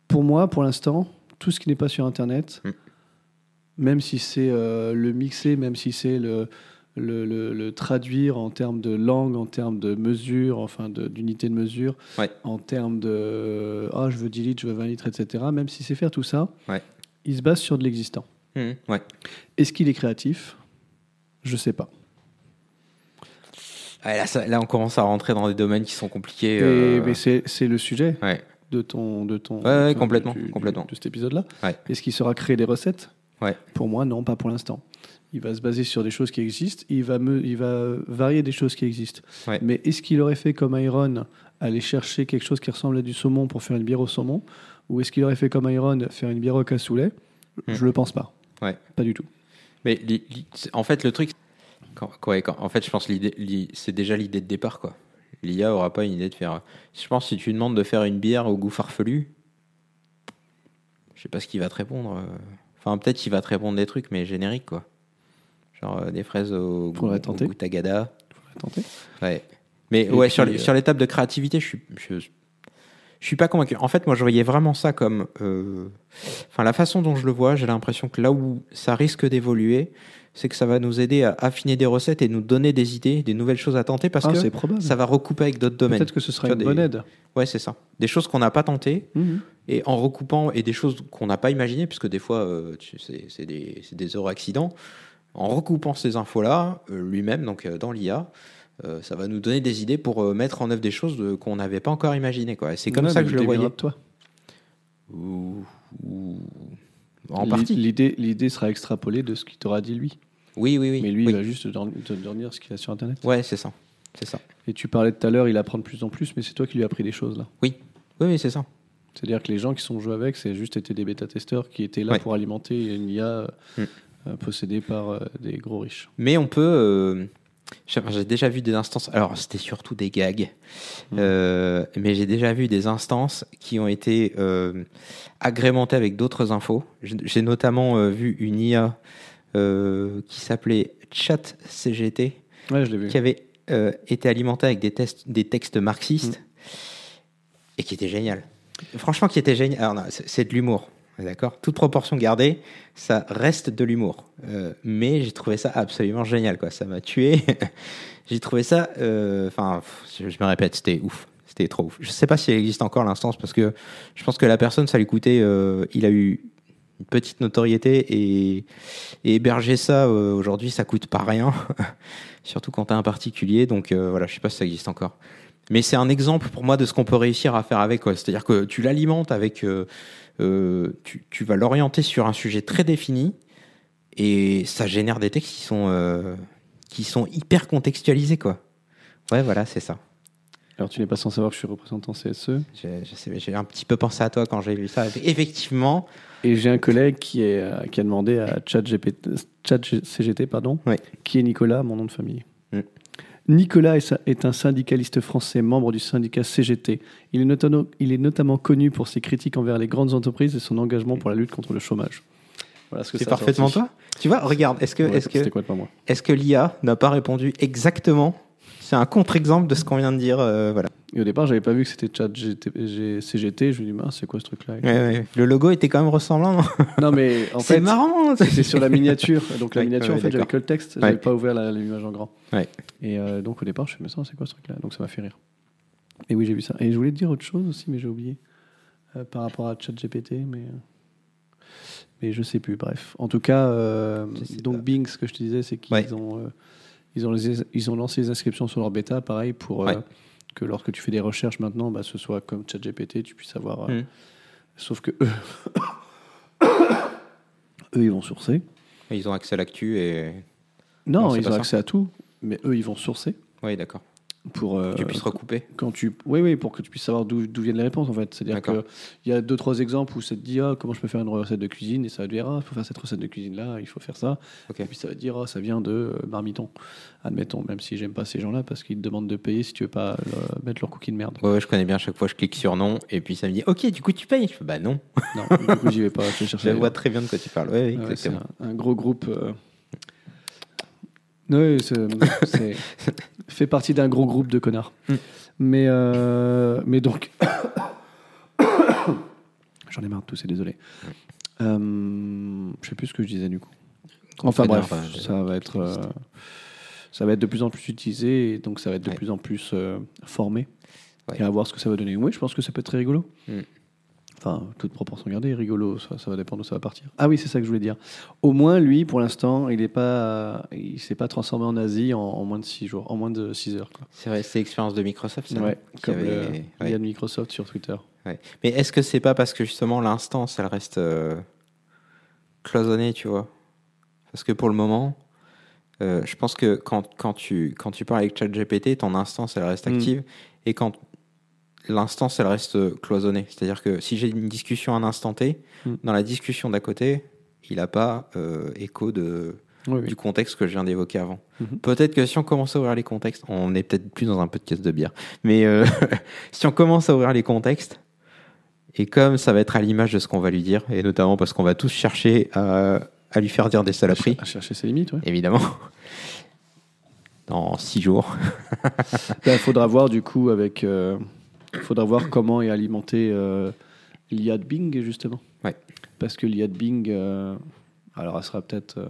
Pour moi, pour l'instant, tout ce qui n'est pas sur Internet, Mm. même si c'est euh, le mixer, même si c'est le, le, le- le traduire en termes de langue, en termes de mesure, enfin d'unité de, mesure, Ouais. en termes de ah je veux 10 litres, je veux 20 litres, etc. Même si c'est faire tout ça, Ouais. il se base sur de l'existant. Ouais. Est-ce qu'il est créatif? Je sais pas. Là, ça- là, on commence à rentrer dans des domaines qui sont compliqués. Et- euh, mais c'est le sujet de ton de ton complètement, du- complètement. de cet épisode-là. Est-ce qu'il saura créer des recettes? Ouais. Pour moi, non, pas pour l'instant. Il va se baser sur des choses qui existent. Il va me, il va varier des choses qui existent. Ouais. Mais est-ce qu'il aurait fait comme Iron, aller chercher quelque chose qui ressemble à du saumon pour faire une bière au saumon, ou est-ce qu'il aurait fait comme Iron, faire une bière au cassoulet? Hmm. Je le pense pas. Ouais. Pas du tout. Mais li- li- c'est- en fait, le truc, quand, en fait, je pense li- c'est déjà l'idée de départ, quoi. L'IA aura pas une idée de faire. Je pense que si tu demandes de faire une bière au goût farfelu, je sais pas ce qu'il va te répondre. euh. Enfin, peut-être qu'il va te répondre des trucs, mais génériques, quoi. Genre euh, des fraises au goût, au tagada. Tenter. Ouais. Mais Et ouais, puis, sur, les- euh, sur l'étape de créativité, je suis, je, je suis pas convaincu. En fait, moi, je voyais vraiment ça comme. euh, Enfin, la façon dont je le vois, j'ai l'impression que là où ça risque d'évoluer, c'est que ça va nous aider à affiner des recettes et nous donner des idées, des nouvelles choses à tenter parce Ah, que probable. ça va recouper avec d'autres domaines. Peut-être que ce sera une vois, bonne des- aide. Ouais, c'est ça. Des choses qu'on n'a pas tentées Mhm. et en recoupant et des choses qu'on n'a pas imaginées, puisque des fois, euh, c'est c'est des, des heureux accidents. En recoupant ces infos-là, euh, lui-même, donc euh, dans l'IA, euh, ça va nous donner des idées pour euh, mettre en œuvre des choses de- qu'on n'avait pas encore imaginées. quoi. Et C'est comme Ouais, ça que je le voyais. toi. Ou- ou- En partie. L'idée, l'idée sera extrapolée de ce qu'il t'aura dit lui. Oui, oui, oui. Mais lui, oui. il va juste te dormir ce qu'il a sur Internet. Ouais, c'est ça. C'est ça. Et tu parlais tout à l'heure, il apprend de plus en plus, mais c'est toi qui lui as appris des choses là. Oui, oui, oui, c'est ça. C'est-à-dire que les gens qui sont joués avec, c'est juste été des bêta-testeurs qui étaient là Ouais. pour alimenter une IA euh, Euh, possédée par euh, des gros riches. Mais on peut. euh, J'ai déjà vu des instances. Alors, c'était surtout des gags. Mm. Euh, mais j'ai déjà vu des instances qui ont été euh, agrémentées avec d'autres infos. J'ai notamment euh, vu une IA qui s'appelait Chat CGT, Ouais, je l'ai vu. qui avait été alimentée avec des, tests, des textes marxistes et qui était génial. Franchement, qui était génial. Alors, c'est c'est de l'humour. D'accord? Toute proportion gardée, ça reste de l'humour. Euh, mais j'ai trouvé ça absolument génial. Quoi. Ça m'a tué. <laughs> j'ai trouvé ça. euh, Enfin, je, me répète, c'était ouf. C'était trop ouf. Je sais pas si elle existe encore l'instance parce que je pense que la personne, ça lui coûtait. euh, il a eu une petite notoriété et, héberger ça aujourd'hui, ça coûte pas rien. <laughs> Surtout quand t'as un particulier. Donc euh, voilà, je sais pas si ça existe encore. Mais c'est un exemple pour moi de ce qu'on peut réussir à faire avec. C'est-à-dire que tu l'alimentes avec. Euh, tu, tu vas l'orienter sur un sujet très défini et ça génère des textes qui sont, euh, qui sont hyper contextualisés. Quoi. Ouais, voilà, c'est ça. Alors tu n'es pas sans savoir que je suis représentant CSE. J'ai un petit peu pensé à toi quand j'ai vu ça. Effectivement, Et j'ai un collègue qui, est, euh, qui a demandé à ChatGPT, ChatCGT, pardon, Ouais. qui est Nicolas, mon nom de famille. Mm. Nicolas est, un syndicaliste français, membre du syndicat CGT. Il est, notamment, il est notamment connu pour ses critiques envers les grandes entreprises et son engagement pour la lutte contre le chômage. Voilà ce que c'est parfaitement toi? Tu vois, regarde, est-ce que, Ouais, que, est-ce que l'IA n'a pas répondu exactement C'est un contre-exemple de ce qu'on vient de dire. euh, voilà. Et au départ, j'avais pas vu que c'était ChatGT, CGT. Je me dis, mince, c'est quoi ce truc-là Ouais, ouais. Le logo était quand même ressemblant. non? Mais en C'est fait, marrant. c'est sur la miniature. Donc la Ouais, miniature, ouais, en fait, j'avais d'accord. que le texte. Ouais. J'avais pas ouvert la- l'image en grand. Ouais. Et euh, donc au départ, je me suis dit, mais ça, c'est quoi ce truc-là? Donc ça m'a fait rire. Et oui, j'ai vu ça. Et je voulais te dire autre chose aussi, mais j'ai oublié. euh, par rapport à ChatGPT, mais. euh, Mais je sais plus, bref. En tout cas, euh, Je sais donc pas. Bing, ce que je te disais, c'est qu'ils Ouais. ont, euh, ils ont, les- ils ont lancé les inscriptions sur leur bêta, pareil, pour euh, que lorsque tu fais des recherches maintenant, bah, ce soit comme ChatGPT, tu puisses avoir. euh, Mm. Sauf que eux, <coughs> eux, ils vont sourcer. Ils ont accès à l'actu et. Non, ils ont ça. accès à tout, mais eux, ils vont sourcer Oui, d'accord. Pour. euh, tu puisses recouper. quand tu oui oui pour que tu puisses savoir d'où viennent les réponses en fait c'est à dire que il y a deux trois exemples où ça te dit ah comment je peux faire une recette de cuisine? Et ça va te dire ah il faut faire cette recette de cuisine là il faut faire ça et puis ça va te dire ah ça vient de euh, Marmiton admettons même si j'aime pas ces gens là parce qu'ils te demandent de payer si tu veux pas euh, mettre leur cookie de merde Ouais, ouais, je connais bien. À chaque fois, je clique sur non et puis ça me dit OK, du coup, tu payes. Je fais bah non. non du coup j'y vais pas je <laughs> Je vois très bien de quoi tu parles. Ouais, Ouais, c'est exactement. un, un gros groupe euh, oui c'est <laughs> fait partie d'un gros groupe de connards Mm. mais euh, mais donc <coughs> j'en ai marre de tousser désolé euh, je sais plus ce que je disais du coup enfin bref ça va être euh, ça va être de plus en plus utilisé et donc ça va être de Ouais. plus en plus euh, formé Ouais. et à voir ce que ça va donner oui je pense que ça peut être très rigolo Mm. Enfin, toute proportion gardée, rigolo, ça, ça va dépendre où ça va partir. Ah oui, c'est ça que je voulais dire. Au moins, lui, pour l'instant, il est pas, il s'est pas transformé en Asie en, en moins de 6 jours, en moins de 6 heures. C'est vrai, c'est l'expérience de Microsoft. Ça, Ouais, comme avait- le ouais. il y a de Microsoft sur Twitter. Ouais. Mais est-ce que c'est pas parce que justement l'instance elle reste euh, cloisonnée, tu vois? Parce que pour le moment, euh, je pense que quand, quand, tu, quand tu parles avec ChatGPT, ton instance elle reste Mm. active et quand l'instance elle reste cloisonnée. C'est-à-dire que si j'ai une discussion à un instant T, Mm. dans la discussion d'à côté, il n'a pas euh, écho de, Oui, oui. du contexte que je viens d'évoquer avant. Mhm. Peut-être que si on commence à ouvrir les contextes, on est peut-être plus dans un podcast de bière, mais euh, <laughs> si on commence à ouvrir les contextes, et comme ça va être à l'image de ce qu'on va lui dire, et notamment parce qu'on va tous chercher à, à lui faire dire des saloperies, À chercher ses limites, évidemment, <laughs> dans six jours. Il <laughs> Ben, faudra voir du coup avec. euh, faudra voir comment est alimenté euh, l'IA de Bing justement. Ouais. Parce que l'IA de Bing, euh, alors elle sera peut-être, euh,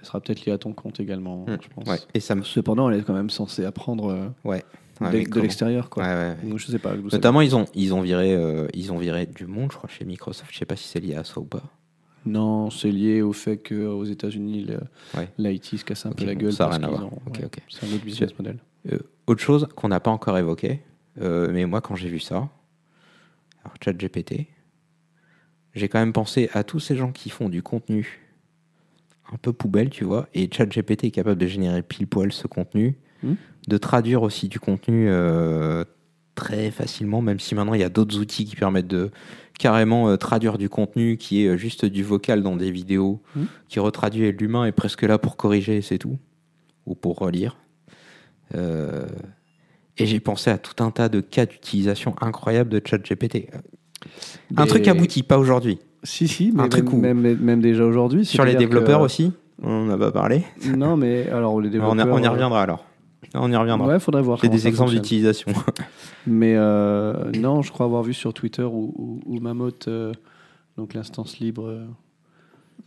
elle sera peut-être liée à ton compte également, Mm. je pense. Ouais, et ça me. Cependant, elle est quand même censée apprendre euh, Ouais. de- Ouais, l'extérieur, quoi. Donc, je sais pas. Notamment, ils ont, ils, ont viré, euh, ils ont viré du monde, je crois, chez Microsoft. Je sais pas si c'est lié à ça ou pas. Non, c'est lié au fait qu'aux États-Unis, le- Ouais. l'IT se casse un peu la gueule. ça a parce rien à voir. ont-. C'est un autre business model. Euh, autre chose qu'on n'a pas encore évoqué, euh, mais moi quand j'ai vu ça, alors ChatGPT, j'ai quand même pensé à tous ces gens qui font du contenu un peu poubelle, tu vois, et ChatGPT est capable de générer pile poil ce contenu, Hmm. de traduire aussi du contenu euh, très facilement, même si maintenant il y a d'autres outils qui permettent de carrément euh, traduire du contenu qui est juste du vocal dans des vidéos, Hmm. qui retraduit et l'humain est presque là pour corriger, c'est tout, ou pour relire. Euh, et j'ai pensé à tout un tas de cas d'utilisation incroyables de ChatGPT. Un Mais- truc abouti, pas aujourd'hui. Si, si, mais Un truc même, où- même, même déjà aujourd'hui. Sur les développeurs que- aussi, on n'a pas parlé. Non, mais alors les <laughs> On, développeurs. y- on y reviendra alors. On y reviendra. Ouais, faudrait voir. J'ai des exemples d'utilisation. <laughs> Mais euh, non, je crois avoir vu sur Twitter où, où, où Mammoth, euh, donc l'instance libre euh,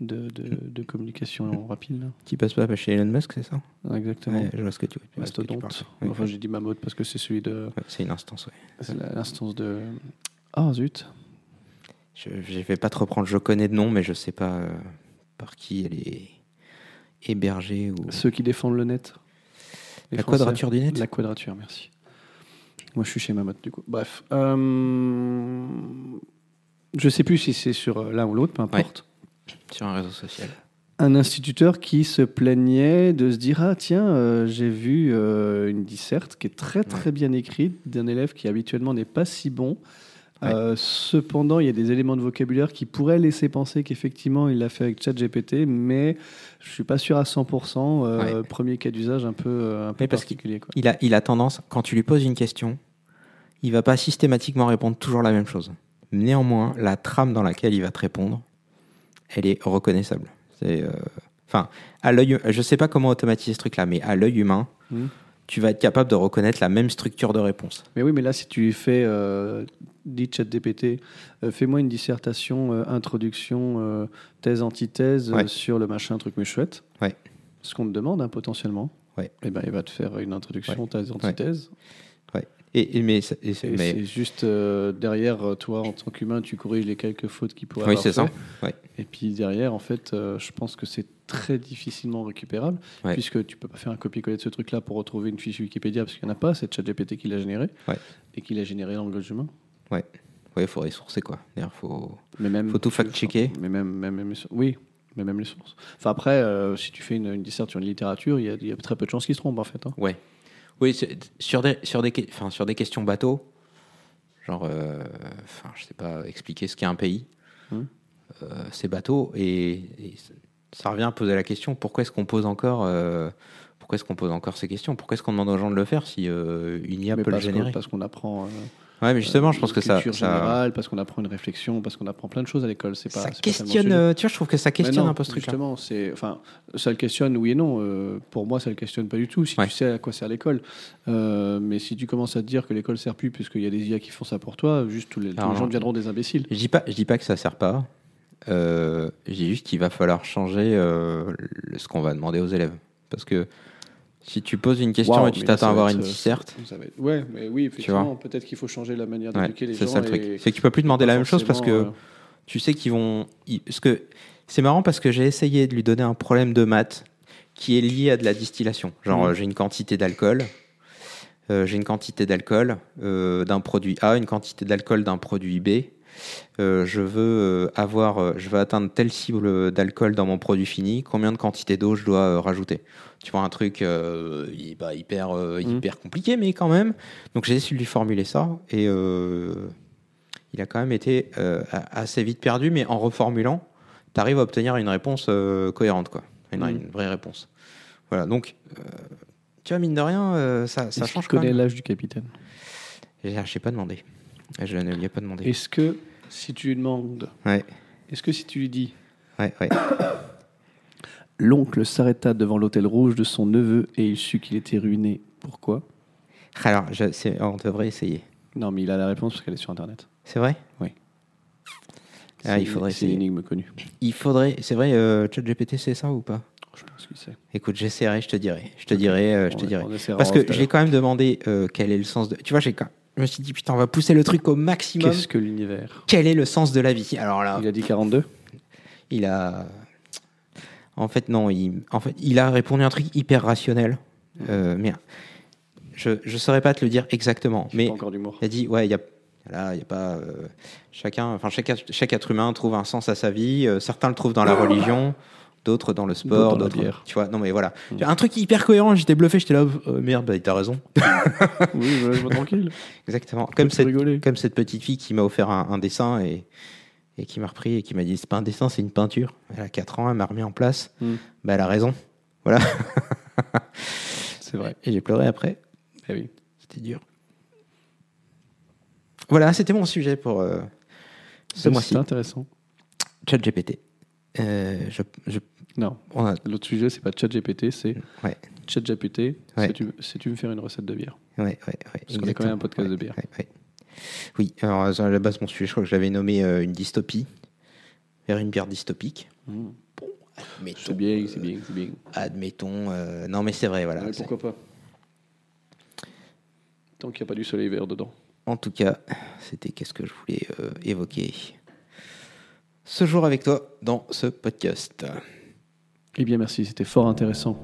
de, de, de communication rapide, là. Qui passe pas chez Elon Musk, c'est ça Ah, exactement. Ouais, Je vois ce que tu que Mastodonte. parles. Enfin, j'ai dit Mammoth parce que c'est celui de. ouais, C'est une instance, ouais. c'est l'instance de. Ah, zut. Je ne vais pas te reprendre, je connais de nom, mais je sais pas euh, par qui elle est hébergée. Ou... Ceux qui défendent le net. Les La Français. quadrature du net La quadrature, merci. Moi, je suis chez Mammoth, du coup. Bref. Euh, Je sais plus si c'est sur euh, l'un ou l'autre, peu importe. Sur un réseau social. un instituteur qui se plaignait de se dire ah tiens euh, j'ai vu euh, une disserte qui est très très bien écrite d'un élève qui habituellement n'est pas si bon Ouais. Euh, cependant il y a des éléments de vocabulaire qui pourraient laisser penser qu'effectivement il l'a fait avec ChatGPT mais je suis pas sûr à 100% euh, Ouais. premier cas d'usage un peu un peu particulier quoi. Il a, il a tendance, quand tu lui poses une question, il va pas systématiquement répondre toujours la même chose. Néanmoins, la trame dans laquelle il va te répondre, elle est reconnaissable. C'est, euh, enfin, à l'œil, je sais pas comment automatiser ce truc-là, mais à l'œil humain, Mhm. tu vas être capable de reconnaître la même structure de réponse. Mais oui, mais là, si tu fais, euh, dis ChatGPT, euh, fais-moi une dissertation, euh, introduction, thèse, antithèse Ouais. sur le machin, truc mais chouette. Ouais. Ce qu'on te demande, hein, potentiellement. Ouais. Eh ben, il va te faire une introduction, thèse, antithèse. Et, et mais, et c'est- Et mais- c'est juste euh, derrière, euh, toi, en tant qu'humain, tu corriges les quelques fautes qui pourraient oui, c'est ça. Ouais. Et puis derrière, en fait, euh, je pense que c'est très difficilement récupérable, Ouais. puisque tu peux pas faire un copier-coller de ce truc-là pour retrouver une fiche Wikipédia, parce qu'il n'y en a pas, c'est ChatGPT qui l'a généré, Ouais. et qui l'a généré en langage humain. Ouais, il faudrait sourcer quoi. D'ailleurs, faut. Mais même, Faut tout fact-checker. Mais même. Oui, mais même les sources. Enfin après, euh, si tu fais une, une disserte sur une littérature, il y, a- il y a très peu de chances qu'ils se trompent en fait. hein. Ouais. Oui, sur des, sur, des, que- enfin, sur des questions bateau, genre, euh, enfin, je sais pas, expliquer ce qu'est un pays, euh, c'est bateau, et, et ça revient à poser la question pourquoi est-ce qu'on pose encore. euh, pourquoi est-ce qu'on pose encore ces questions? Pourquoi est-ce qu'on demande aux gens de le faire si une IA Mais peut le générer parce qu'on apprend. Ouais, mais justement, je pense que ça, ça, générale, parce qu'on apprend une réflexion, parce qu'on apprend plein de choses à l'école. C'est pas. ça pas questionne. celui- euh, tu vois, je trouve que ça questionne non, un peu ce truc-là. Justement, c'est, enfin, ça le questionne, oui et non. Euh, pour moi, ça le questionne pas du tout. Si Ouais. tu sais à quoi sert l'école, Euh, mais si tu commences à te dire que l'école sert plus puisqu'il y a des IA qui font ça pour toi, juste tous les, tous Alors les gens deviendront des imbéciles. Je dis pas, je dis pas que ça sert pas. Euh, je dis juste qu'il va falloir changer ce qu'on va demander aux élèves. Parce que si tu poses une question et tu t'attends à avoir être- une disserte, va être- Ouais, mais oui, effectivement, peut-être qu'il faut changer la manière ouais, d'éduquer les c'est gens. ça le truc. et C'est que tu peux plus demander la même chose parce que euh, tu sais qu'ils vont. Parce que c'est marrant parce que j'ai essayé de lui donner un problème de maths qui est lié à de la distillation. Genre, Mhm. euh, j'ai une quantité d'alcool. euh, j'ai une quantité d'alcool euh, d'un produit A, une quantité d'alcool d'un produit B. Euh, je veux euh, avoir, euh, je veux atteindre telle cible d'alcool dans mon produit fini. Combien de quantité d'eau je dois rajouter? Tu vois un truc hy- bah, hyper Mhm. hyper compliqué, mais quand même. Donc j'ai essayé de lui formuler ça et il a quand même été assez vite perdu, mais en reformulant, tu arrives à obtenir une réponse cohérente, quoi. Une, Mhm. une vraie réponse. Voilà, donc, tu vois, mine de rien, euh, ça, ça change connaît même. l'âge du capitaine? Je n'ai pas demandé. Je ne lui ai pas demandé. Est-ce que si tu lui demandes, Ouais, est-ce que si tu lui dis ouais, ouais. <coughs> l'oncle s'arrêta devant l'hôtel rouge de son neveu et il sut qu'il était ruiné, pourquoi? Alors, je- on devrait essayer. Non, mais il a la réponse parce qu'elle est sur internet. C'est vrai? Oui. Ah, C'est- il faudrait C'est essayer. une énigme connue. Il faudrait. C'est vrai, euh, ChatGPT, c'est ça ou pas? Je pense qu'il sait. Écoute, j'essaierai, je te dirai. Je te dirai, euh, je te dirai. Parce que je l'ai quand même demandé euh, quel est le sens de. Tu vois, j'ai quand- je me suis dit, putain, on va pousser le truc au maximum. Qu'est-ce que l'univers Quel est le sens de la vie Alors là, Il a dit 42 il a. En fait, non, il, en fait, il a répondu un truc hyper rationnel. Euh, mais je ne saurais pas te le dire exactement. J'ai Mais pas encore d'humour. il a dit, ouais, il y a. Là, il y a pas. euh, chacun, enfin, chaque, être- chaque être humain trouve un sens à sa vie. Euh, certains le trouvent dans la religion, d'autres dans le sport, D'autres. Tu vois, non, mais voilà. Mm. Un truc hyper cohérent, j'étais bluffé, j'étais là, euh, merde, bah, t'as raison. <laughs> oui, je laisse tranquille. <laughs> Exactement. Comme cette, rigoler. comme cette petite fille qui m'a offert un, un dessin et, et qui m'a repris et qui m'a dit c'est pas un dessin, c'est une peinture. Elle a 4 ans, elle m'a remis en place. Mm. Bah, elle a raison. Voilà. <laughs> C'est vrai. Et j'ai pleuré après. Eh oui. C'était dur. Voilà, c'était mon sujet pour euh, ce mois-ci. C'est intéressant. Chat GPT. Euh, je, je- Non, a- l'autre sujet, c'est pas ChatGPT, c'est ouais, ChatGPT. Ouais. Sais-tu me faire une recette de bière ouais, ouais, ouais, Parce qu'on est quand même un podcast de bière. Oui, alors à la base, mon sujet, je crois que je l'avais nommé euh, une dystopie. Vers une bière dystopique. Mmh. Admettons, C'est bien, c'est bien, c'est bien. admettons euh, non, mais c'est vrai, voilà. Ouais, pourquoi pas Tant qu'il n'y a pas du soleil vert dedans. En tout cas, c'était qu'est-ce que je voulais euh, évoquer ce jour avec toi dans ce podcast. Eh bien, merci, c'était fort intéressant.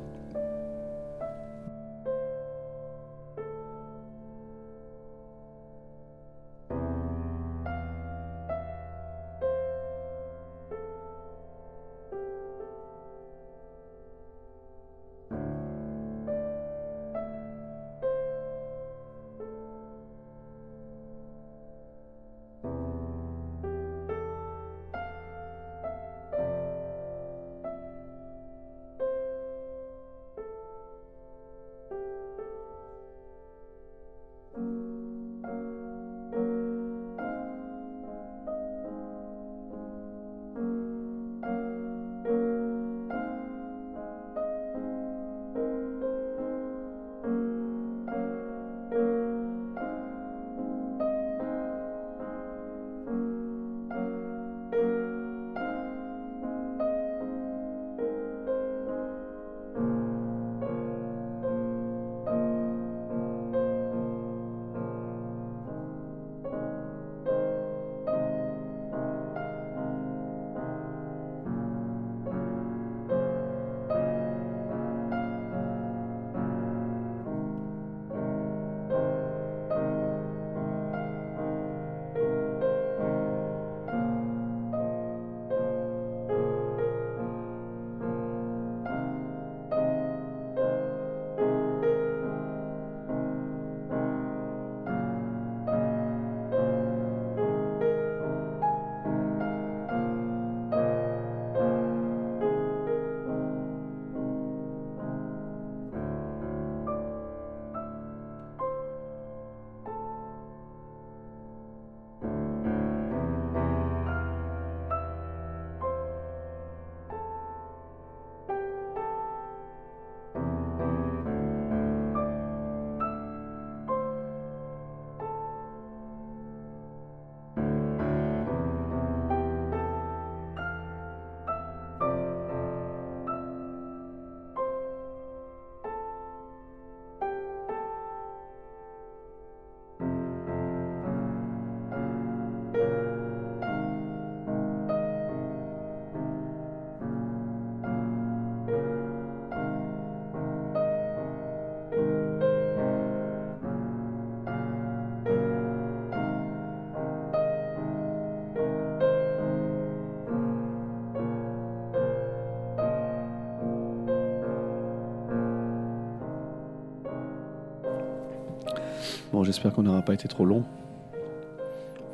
Bon, j'espère qu'on n'aura pas été trop long.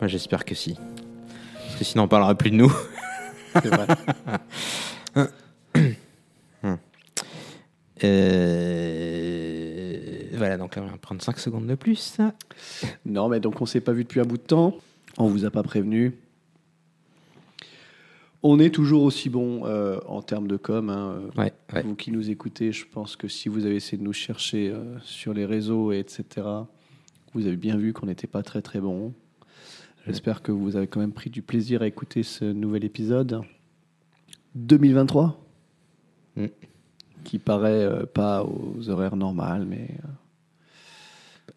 J'espère que si. Parce que sinon, on parlera plus de nous. C'est vrai. <coughs> Euh, Voilà, donc là, on va prendre 5 secondes de plus. non, mais donc on s'est pas vu depuis un bout de temps. On vous a pas prévenu. On est toujours aussi bon euh, en termes de com. hein, euh, Ouais, ouais. Vous qui nous écoutez, je pense que si vous avez essayé de nous chercher euh, sur les réseaux, et etc., vous avez bien vu qu'on n'était pas très très bon. J'espère que vous avez quand même pris du plaisir à écouter ce nouvel épisode. 2023 Mm. Qui paraît euh, pas aux horaires normales, mais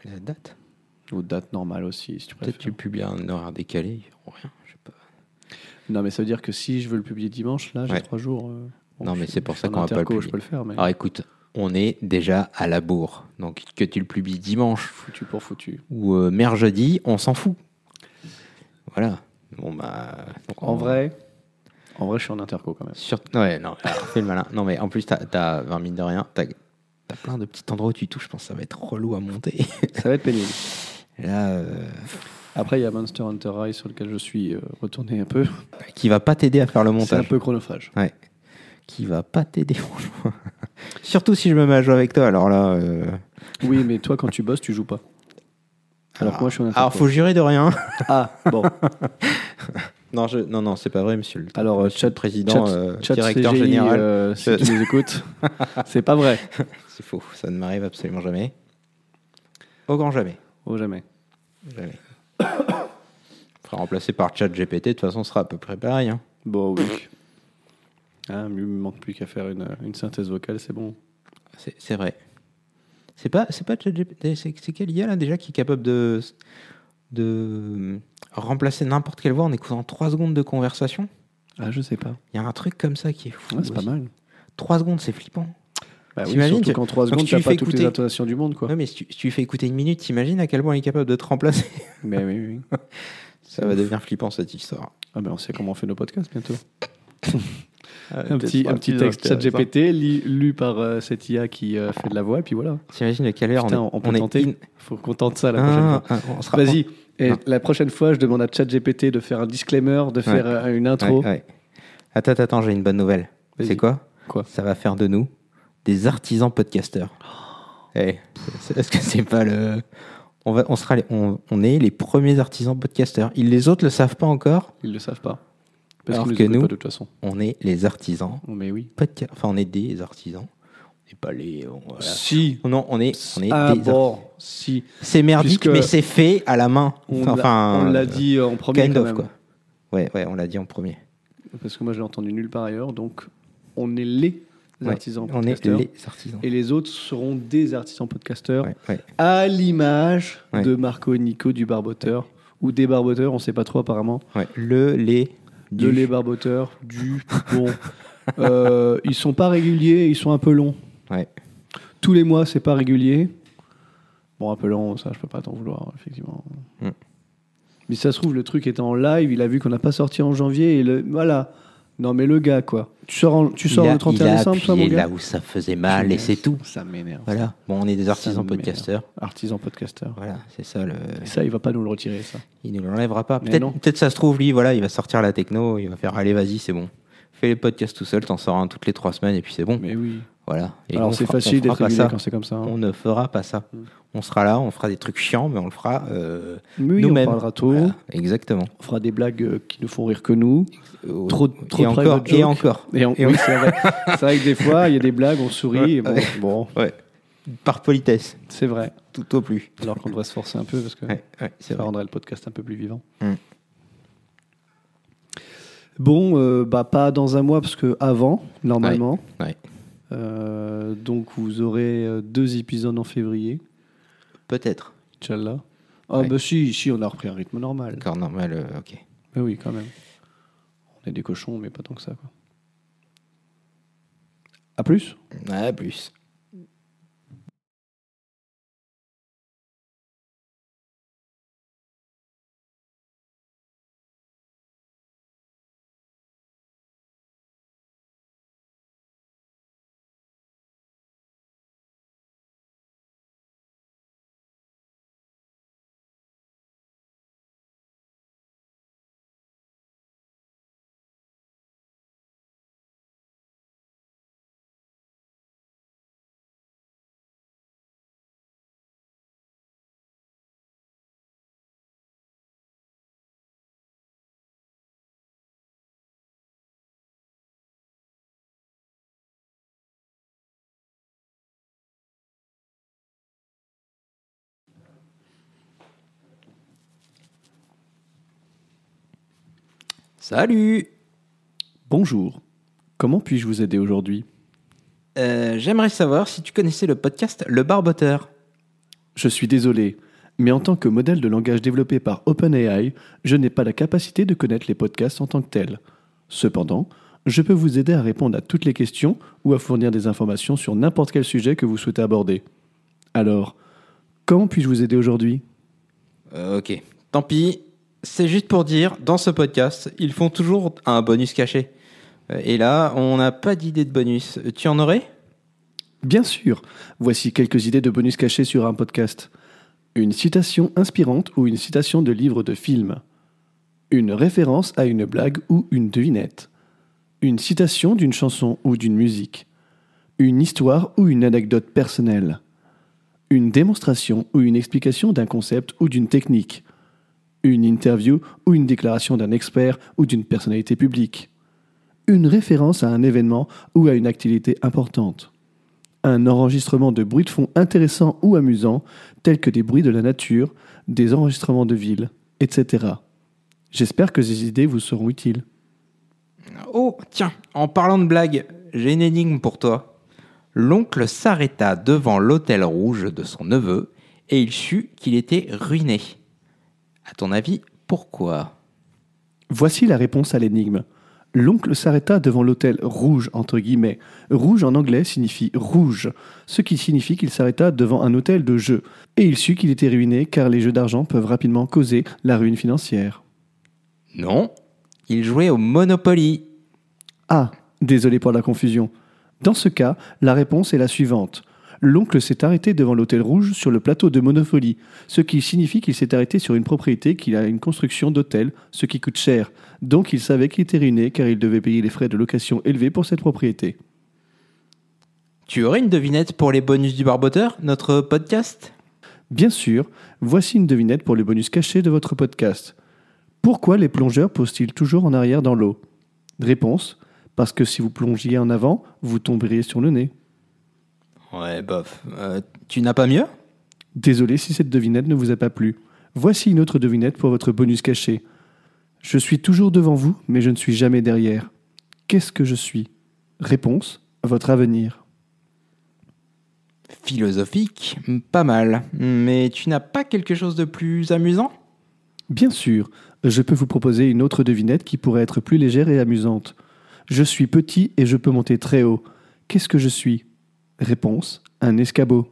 La date euh, aux dates normales aussi, si tu Peut-être tu publies un horaire décalé, rien, je sais pas. Non, mais ça veut dire que si je veux le publier dimanche, là, j'ai Ouais. trois jours. euh, Non, mais c'est pour ça qu'on va pas le interco, Je publier. peux le faire, mais Alors écoute, on est déjà à la bourre. Donc que tu le publies dimanche foutu pour foutu. ou euh, mercredi, on s'en fout. Voilà. Bon bah. donc En on- vrai, en vrai, je suis en interco quand même. Sur... Ouais, non, alors, <laughs> fais le malin. Non, mais en plus, t'as, t'as, enfin, mine de rien, t'as, plein de petits endroits où tu touches. Je pense que ça va être relou à monter. <laughs> Ça va être pénible. Là, euh, Après, il y a Monster Hunter Rise sur lequel je suis euh, retourné un peu. qui va pas t'aider à faire le C'est un montage. peu chronophage. Ouais. Qui va pas t'aider, <laughs> franchement. Surtout si je me mets à jouer avec toi. Alors là. euh, Oui, mais toi, quand tu bosses, tu joues pas. Alors que moi, je suis. Alors, faut jurer de rien. <laughs> Ah, bon. Non, je... non, non, c'est pas vrai, monsieur le, Alors, monsieur chat- président, chat- euh, chat directeur CGI, général. euh, <laughs> si Je- tu nous écoutes, <laughs> c'est pas vrai. C'est faux. Ça ne m'arrive absolument jamais. Au grand jamais. Oh, jamais. Jamais. <coughs> Fera remplacer par chat GPT, de toute façon, ce sera à peu près pareil. hein. Bon, oui. Ah, il me manque plus qu'à faire une, une synthèse vocale, c'est bon. C'est vrai. C'est pas, c'est pas c'est quelle IA là déjà qui est capable de, de remplacer n'importe quelle voix en écoutant 3 secondes de conversation? Ah, je sais pas. Il y a un truc comme ça qui est fou. Ouais, c'est pas mal. 3 secondes, c'est flippant. Bah oui, surtout qu'en 3 donc secondes, tu n'as pas fais toutes les écouter- intonations du monde, quoi. Ouais, mais si tu, si tu lui fais écouter une minute, t'imagines à quel point il est capable de te remplacer? <laughs> Mais oui, oui. Ça va devenir flippant cette histoire. Ah, ben on sait comment on fait nos podcasts bientôt. <laughs> Euh, Un petit, un texte chat. GPT lu, lu par euh, cette IA qui euh, fait de la voix, et puis voilà. T'imagines à quelle heure Putain, on est on peut est tenter. in- faut qu'on tente ça la prochaine Ah, fois. ah, Vas-y. Et la prochaine fois, je demande à ChatGPT de faire un disclaimer, de faire euh, une intro. Ouais, ouais. Attends, attends, j'ai une bonne nouvelle. C'est quoi Quoi Ça va faire de nous des artisans podcasteurs. Eh, c'est- Est-ce que c'est pas le. On, va, on, sera les- on, on est les premiers artisans podcasteurs. Ils, les autres le savent pas encore. Ils le savent pas. Parce Alors que nous- pas de toute façon. On est les artisans. Oh, Mais oui. podca- Enfin, on est des artisans. On n'est pas les. on- voilà. Si. Non, on est, on est ah des bon, si. C'est merdique, Puisque mais c'est fait à la main. On l'a- enfin, on l'a euh, dit en premier kind quand of, même. quoi. Ouais, ouais, on l'a dit en premier. Parce que moi, je l'ai entendu nulle part ailleurs. Donc, on est les Ouais, artisans on est podcasteurs. les artisans. Et les autres seront des artisans podcasteurs. Ouais, ouais. à l'image Ouais. de Marco et Nico du Barboteur, ou des Barboteurs, on sait pas trop apparemment. Ouais, Le, les, De du. les Barboteurs, du. Bon. Euh, ils sont pas réguliers, ils sont un peu longs. Ouais. Tous les mois, c'est pas régulier. Bon, un peu long, ça, je peux pas t'en vouloir, effectivement. Mm. Mais ça se trouve, le truc était en live, il a vu qu'on n'a pas sorti en janvier, et le, voilà. Non, mais le gars, quoi. Tu sors, en- tu sors il a, le 31 il a décembre, toi, mon appuyé gars là où ça faisait mal et c'est tout. Ça m'énerve. Voilà. Bon, on est des artisans podcasteurs. Artisan podcasteur. Voilà, c'est ça le. Et ça, il va pas nous le retirer, ça. Il ne l'enlèvera pas. Peut-être, peut-être ça se trouve lui, voilà, il va sortir la techno, il va faire allez vas-y c'est bon. Fais les podcasts tout seul, t'en sors un toutes les trois semaines et puis c'est bon. Mais oui. Voilà. Et Alors, c'est facile d'être régulier ça. quand c'est comme ça. hein. On ne fera pas ça. Mm. On sera là, on fera des trucs chiants, mais on le fera euh, Oui, on nous-mêmes. parlera. Voilà, exactement. On fera des blagues euh, qui ne font rire que nous. Euh, Trop- trop et de encore, et encore. Et, on- Et oui, c'est vrai. Que des fois, il y a des blagues, on sourit. Ouais, et bon, ouais. bon, Ouais. Par politesse, c'est vrai. tout au plus. Alors qu'on devrait se forcer un peu parce que Ouais, ça vrai. rendrait le podcast un peu plus vivant. Mm. Bon, euh, bah pas dans un mois parce que avant, normalement. Ouais. Euh, donc vous aurez euh, deux épisodes en février. Peut-être. Inch'Allah. Ah Ouais. bah si, si, on a repris un rythme normal. Encore normal, euh, ok. Mais oui, quand même. On est des cochons, mais pas tant que ça. Quoi. À plus À plus. Salut Bonjour. Comment puis-je vous aider aujourd'hui? Euh, J'aimerais savoir si tu connaissais le podcast Le Barboteur. Je suis désolé, mais en tant que modèle de langage développé par OpenAI, je n'ai pas la capacité de connaître les podcasts en tant que tels. Cependant, je peux vous aider à répondre à toutes les questions ou à fournir des informations sur n'importe quel sujet que vous souhaitez aborder. Alors, comment puis-je vous aider aujourd'hui? Euh, ok, tant pis. C'est juste pour dire, dans ce podcast, ils font toujours un bonus caché. Euh, Et là, on n'a pas d'idée de bonus. Tu en aurais? Bien sûr, voici quelques idées de bonus cachés sur un podcast. Une citation inspirante ou une citation de livre de film. Une référence à une blague ou une devinette. Une citation d'une chanson ou d'une musique. Une histoire ou une anecdote personnelle. Une démonstration ou une explication d'un concept ou d'une technique. Une interview ou une déclaration d'un expert ou d'une personnalité publique. Une référence à un événement ou à une activité importante un enregistrement de bruits de fond intéressants ou amusants, tels que des bruits de la nature, des enregistrements de ville, etc. J'espère que ces idées vous seront utiles. Oh, tiens, en parlant de blagues, j'ai une énigme pour toi. L'oncle s'arrêta devant l'hôtel rouge de son neveu et il sut qu'il était ruiné. À ton avis, pourquoi? Voici la réponse à l'énigme. L'oncle s'arrêta devant l'hôtel rouge, entre guillemets. Rouge en anglais signifie rouge, ce qui signifie qu'il s'arrêta devant un hôtel de jeux. Et il sut qu'il était ruiné car les jeux d'argent peuvent rapidement causer la ruine financière. Non, il jouait au Monopoly. Ah, désolé pour la confusion. Dans ce cas, la réponse est la suivante. L'oncle s'est arrêté devant l'hôtel rouge sur le plateau de Monopoly, ce qui signifie qu'il s'est arrêté sur une propriété qu'il a une construction d'hôtel, ce qui coûte cher. Donc il savait qu'il était ruiné car il devait payer les frais de location élevés pour cette propriété. Tu aurais une devinette pour les bonus du Barboteur, notre podcast? Bien sûr, voici une devinette pour les bonus cachés de votre podcast. Pourquoi les plongeurs posent-ils toujours en arrière dans l'eau? Réponse parce que si vous plongiez en avant, vous tomberiez sur le nez. Ouais, bof. Euh, tu n'as pas mieux? Désolé si cette devinette ne vous a pas plu. Voici une autre devinette pour votre bonus caché. Je suis toujours devant vous, mais je ne suis jamais derrière. Qu'est-ce que je suis? Réponse votre avenir. Philosophique, pas mal. Mais tu n'as pas quelque chose de plus amusant? Bien sûr, je peux vous proposer une autre devinette qui pourrait être plus légère et amusante. Je suis petit et je peux monter très haut. Qu'est-ce que je suis? Réponse un escabeau.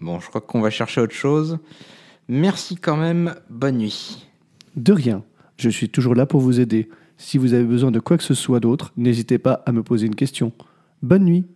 Bon, je crois qu'on va chercher autre chose. Merci quand même, bonne nuit. De rien, je suis toujours là pour vous aider. Si vous avez besoin de quoi que ce soit d'autre, n'hésitez pas à me poser une question. Bonne nuit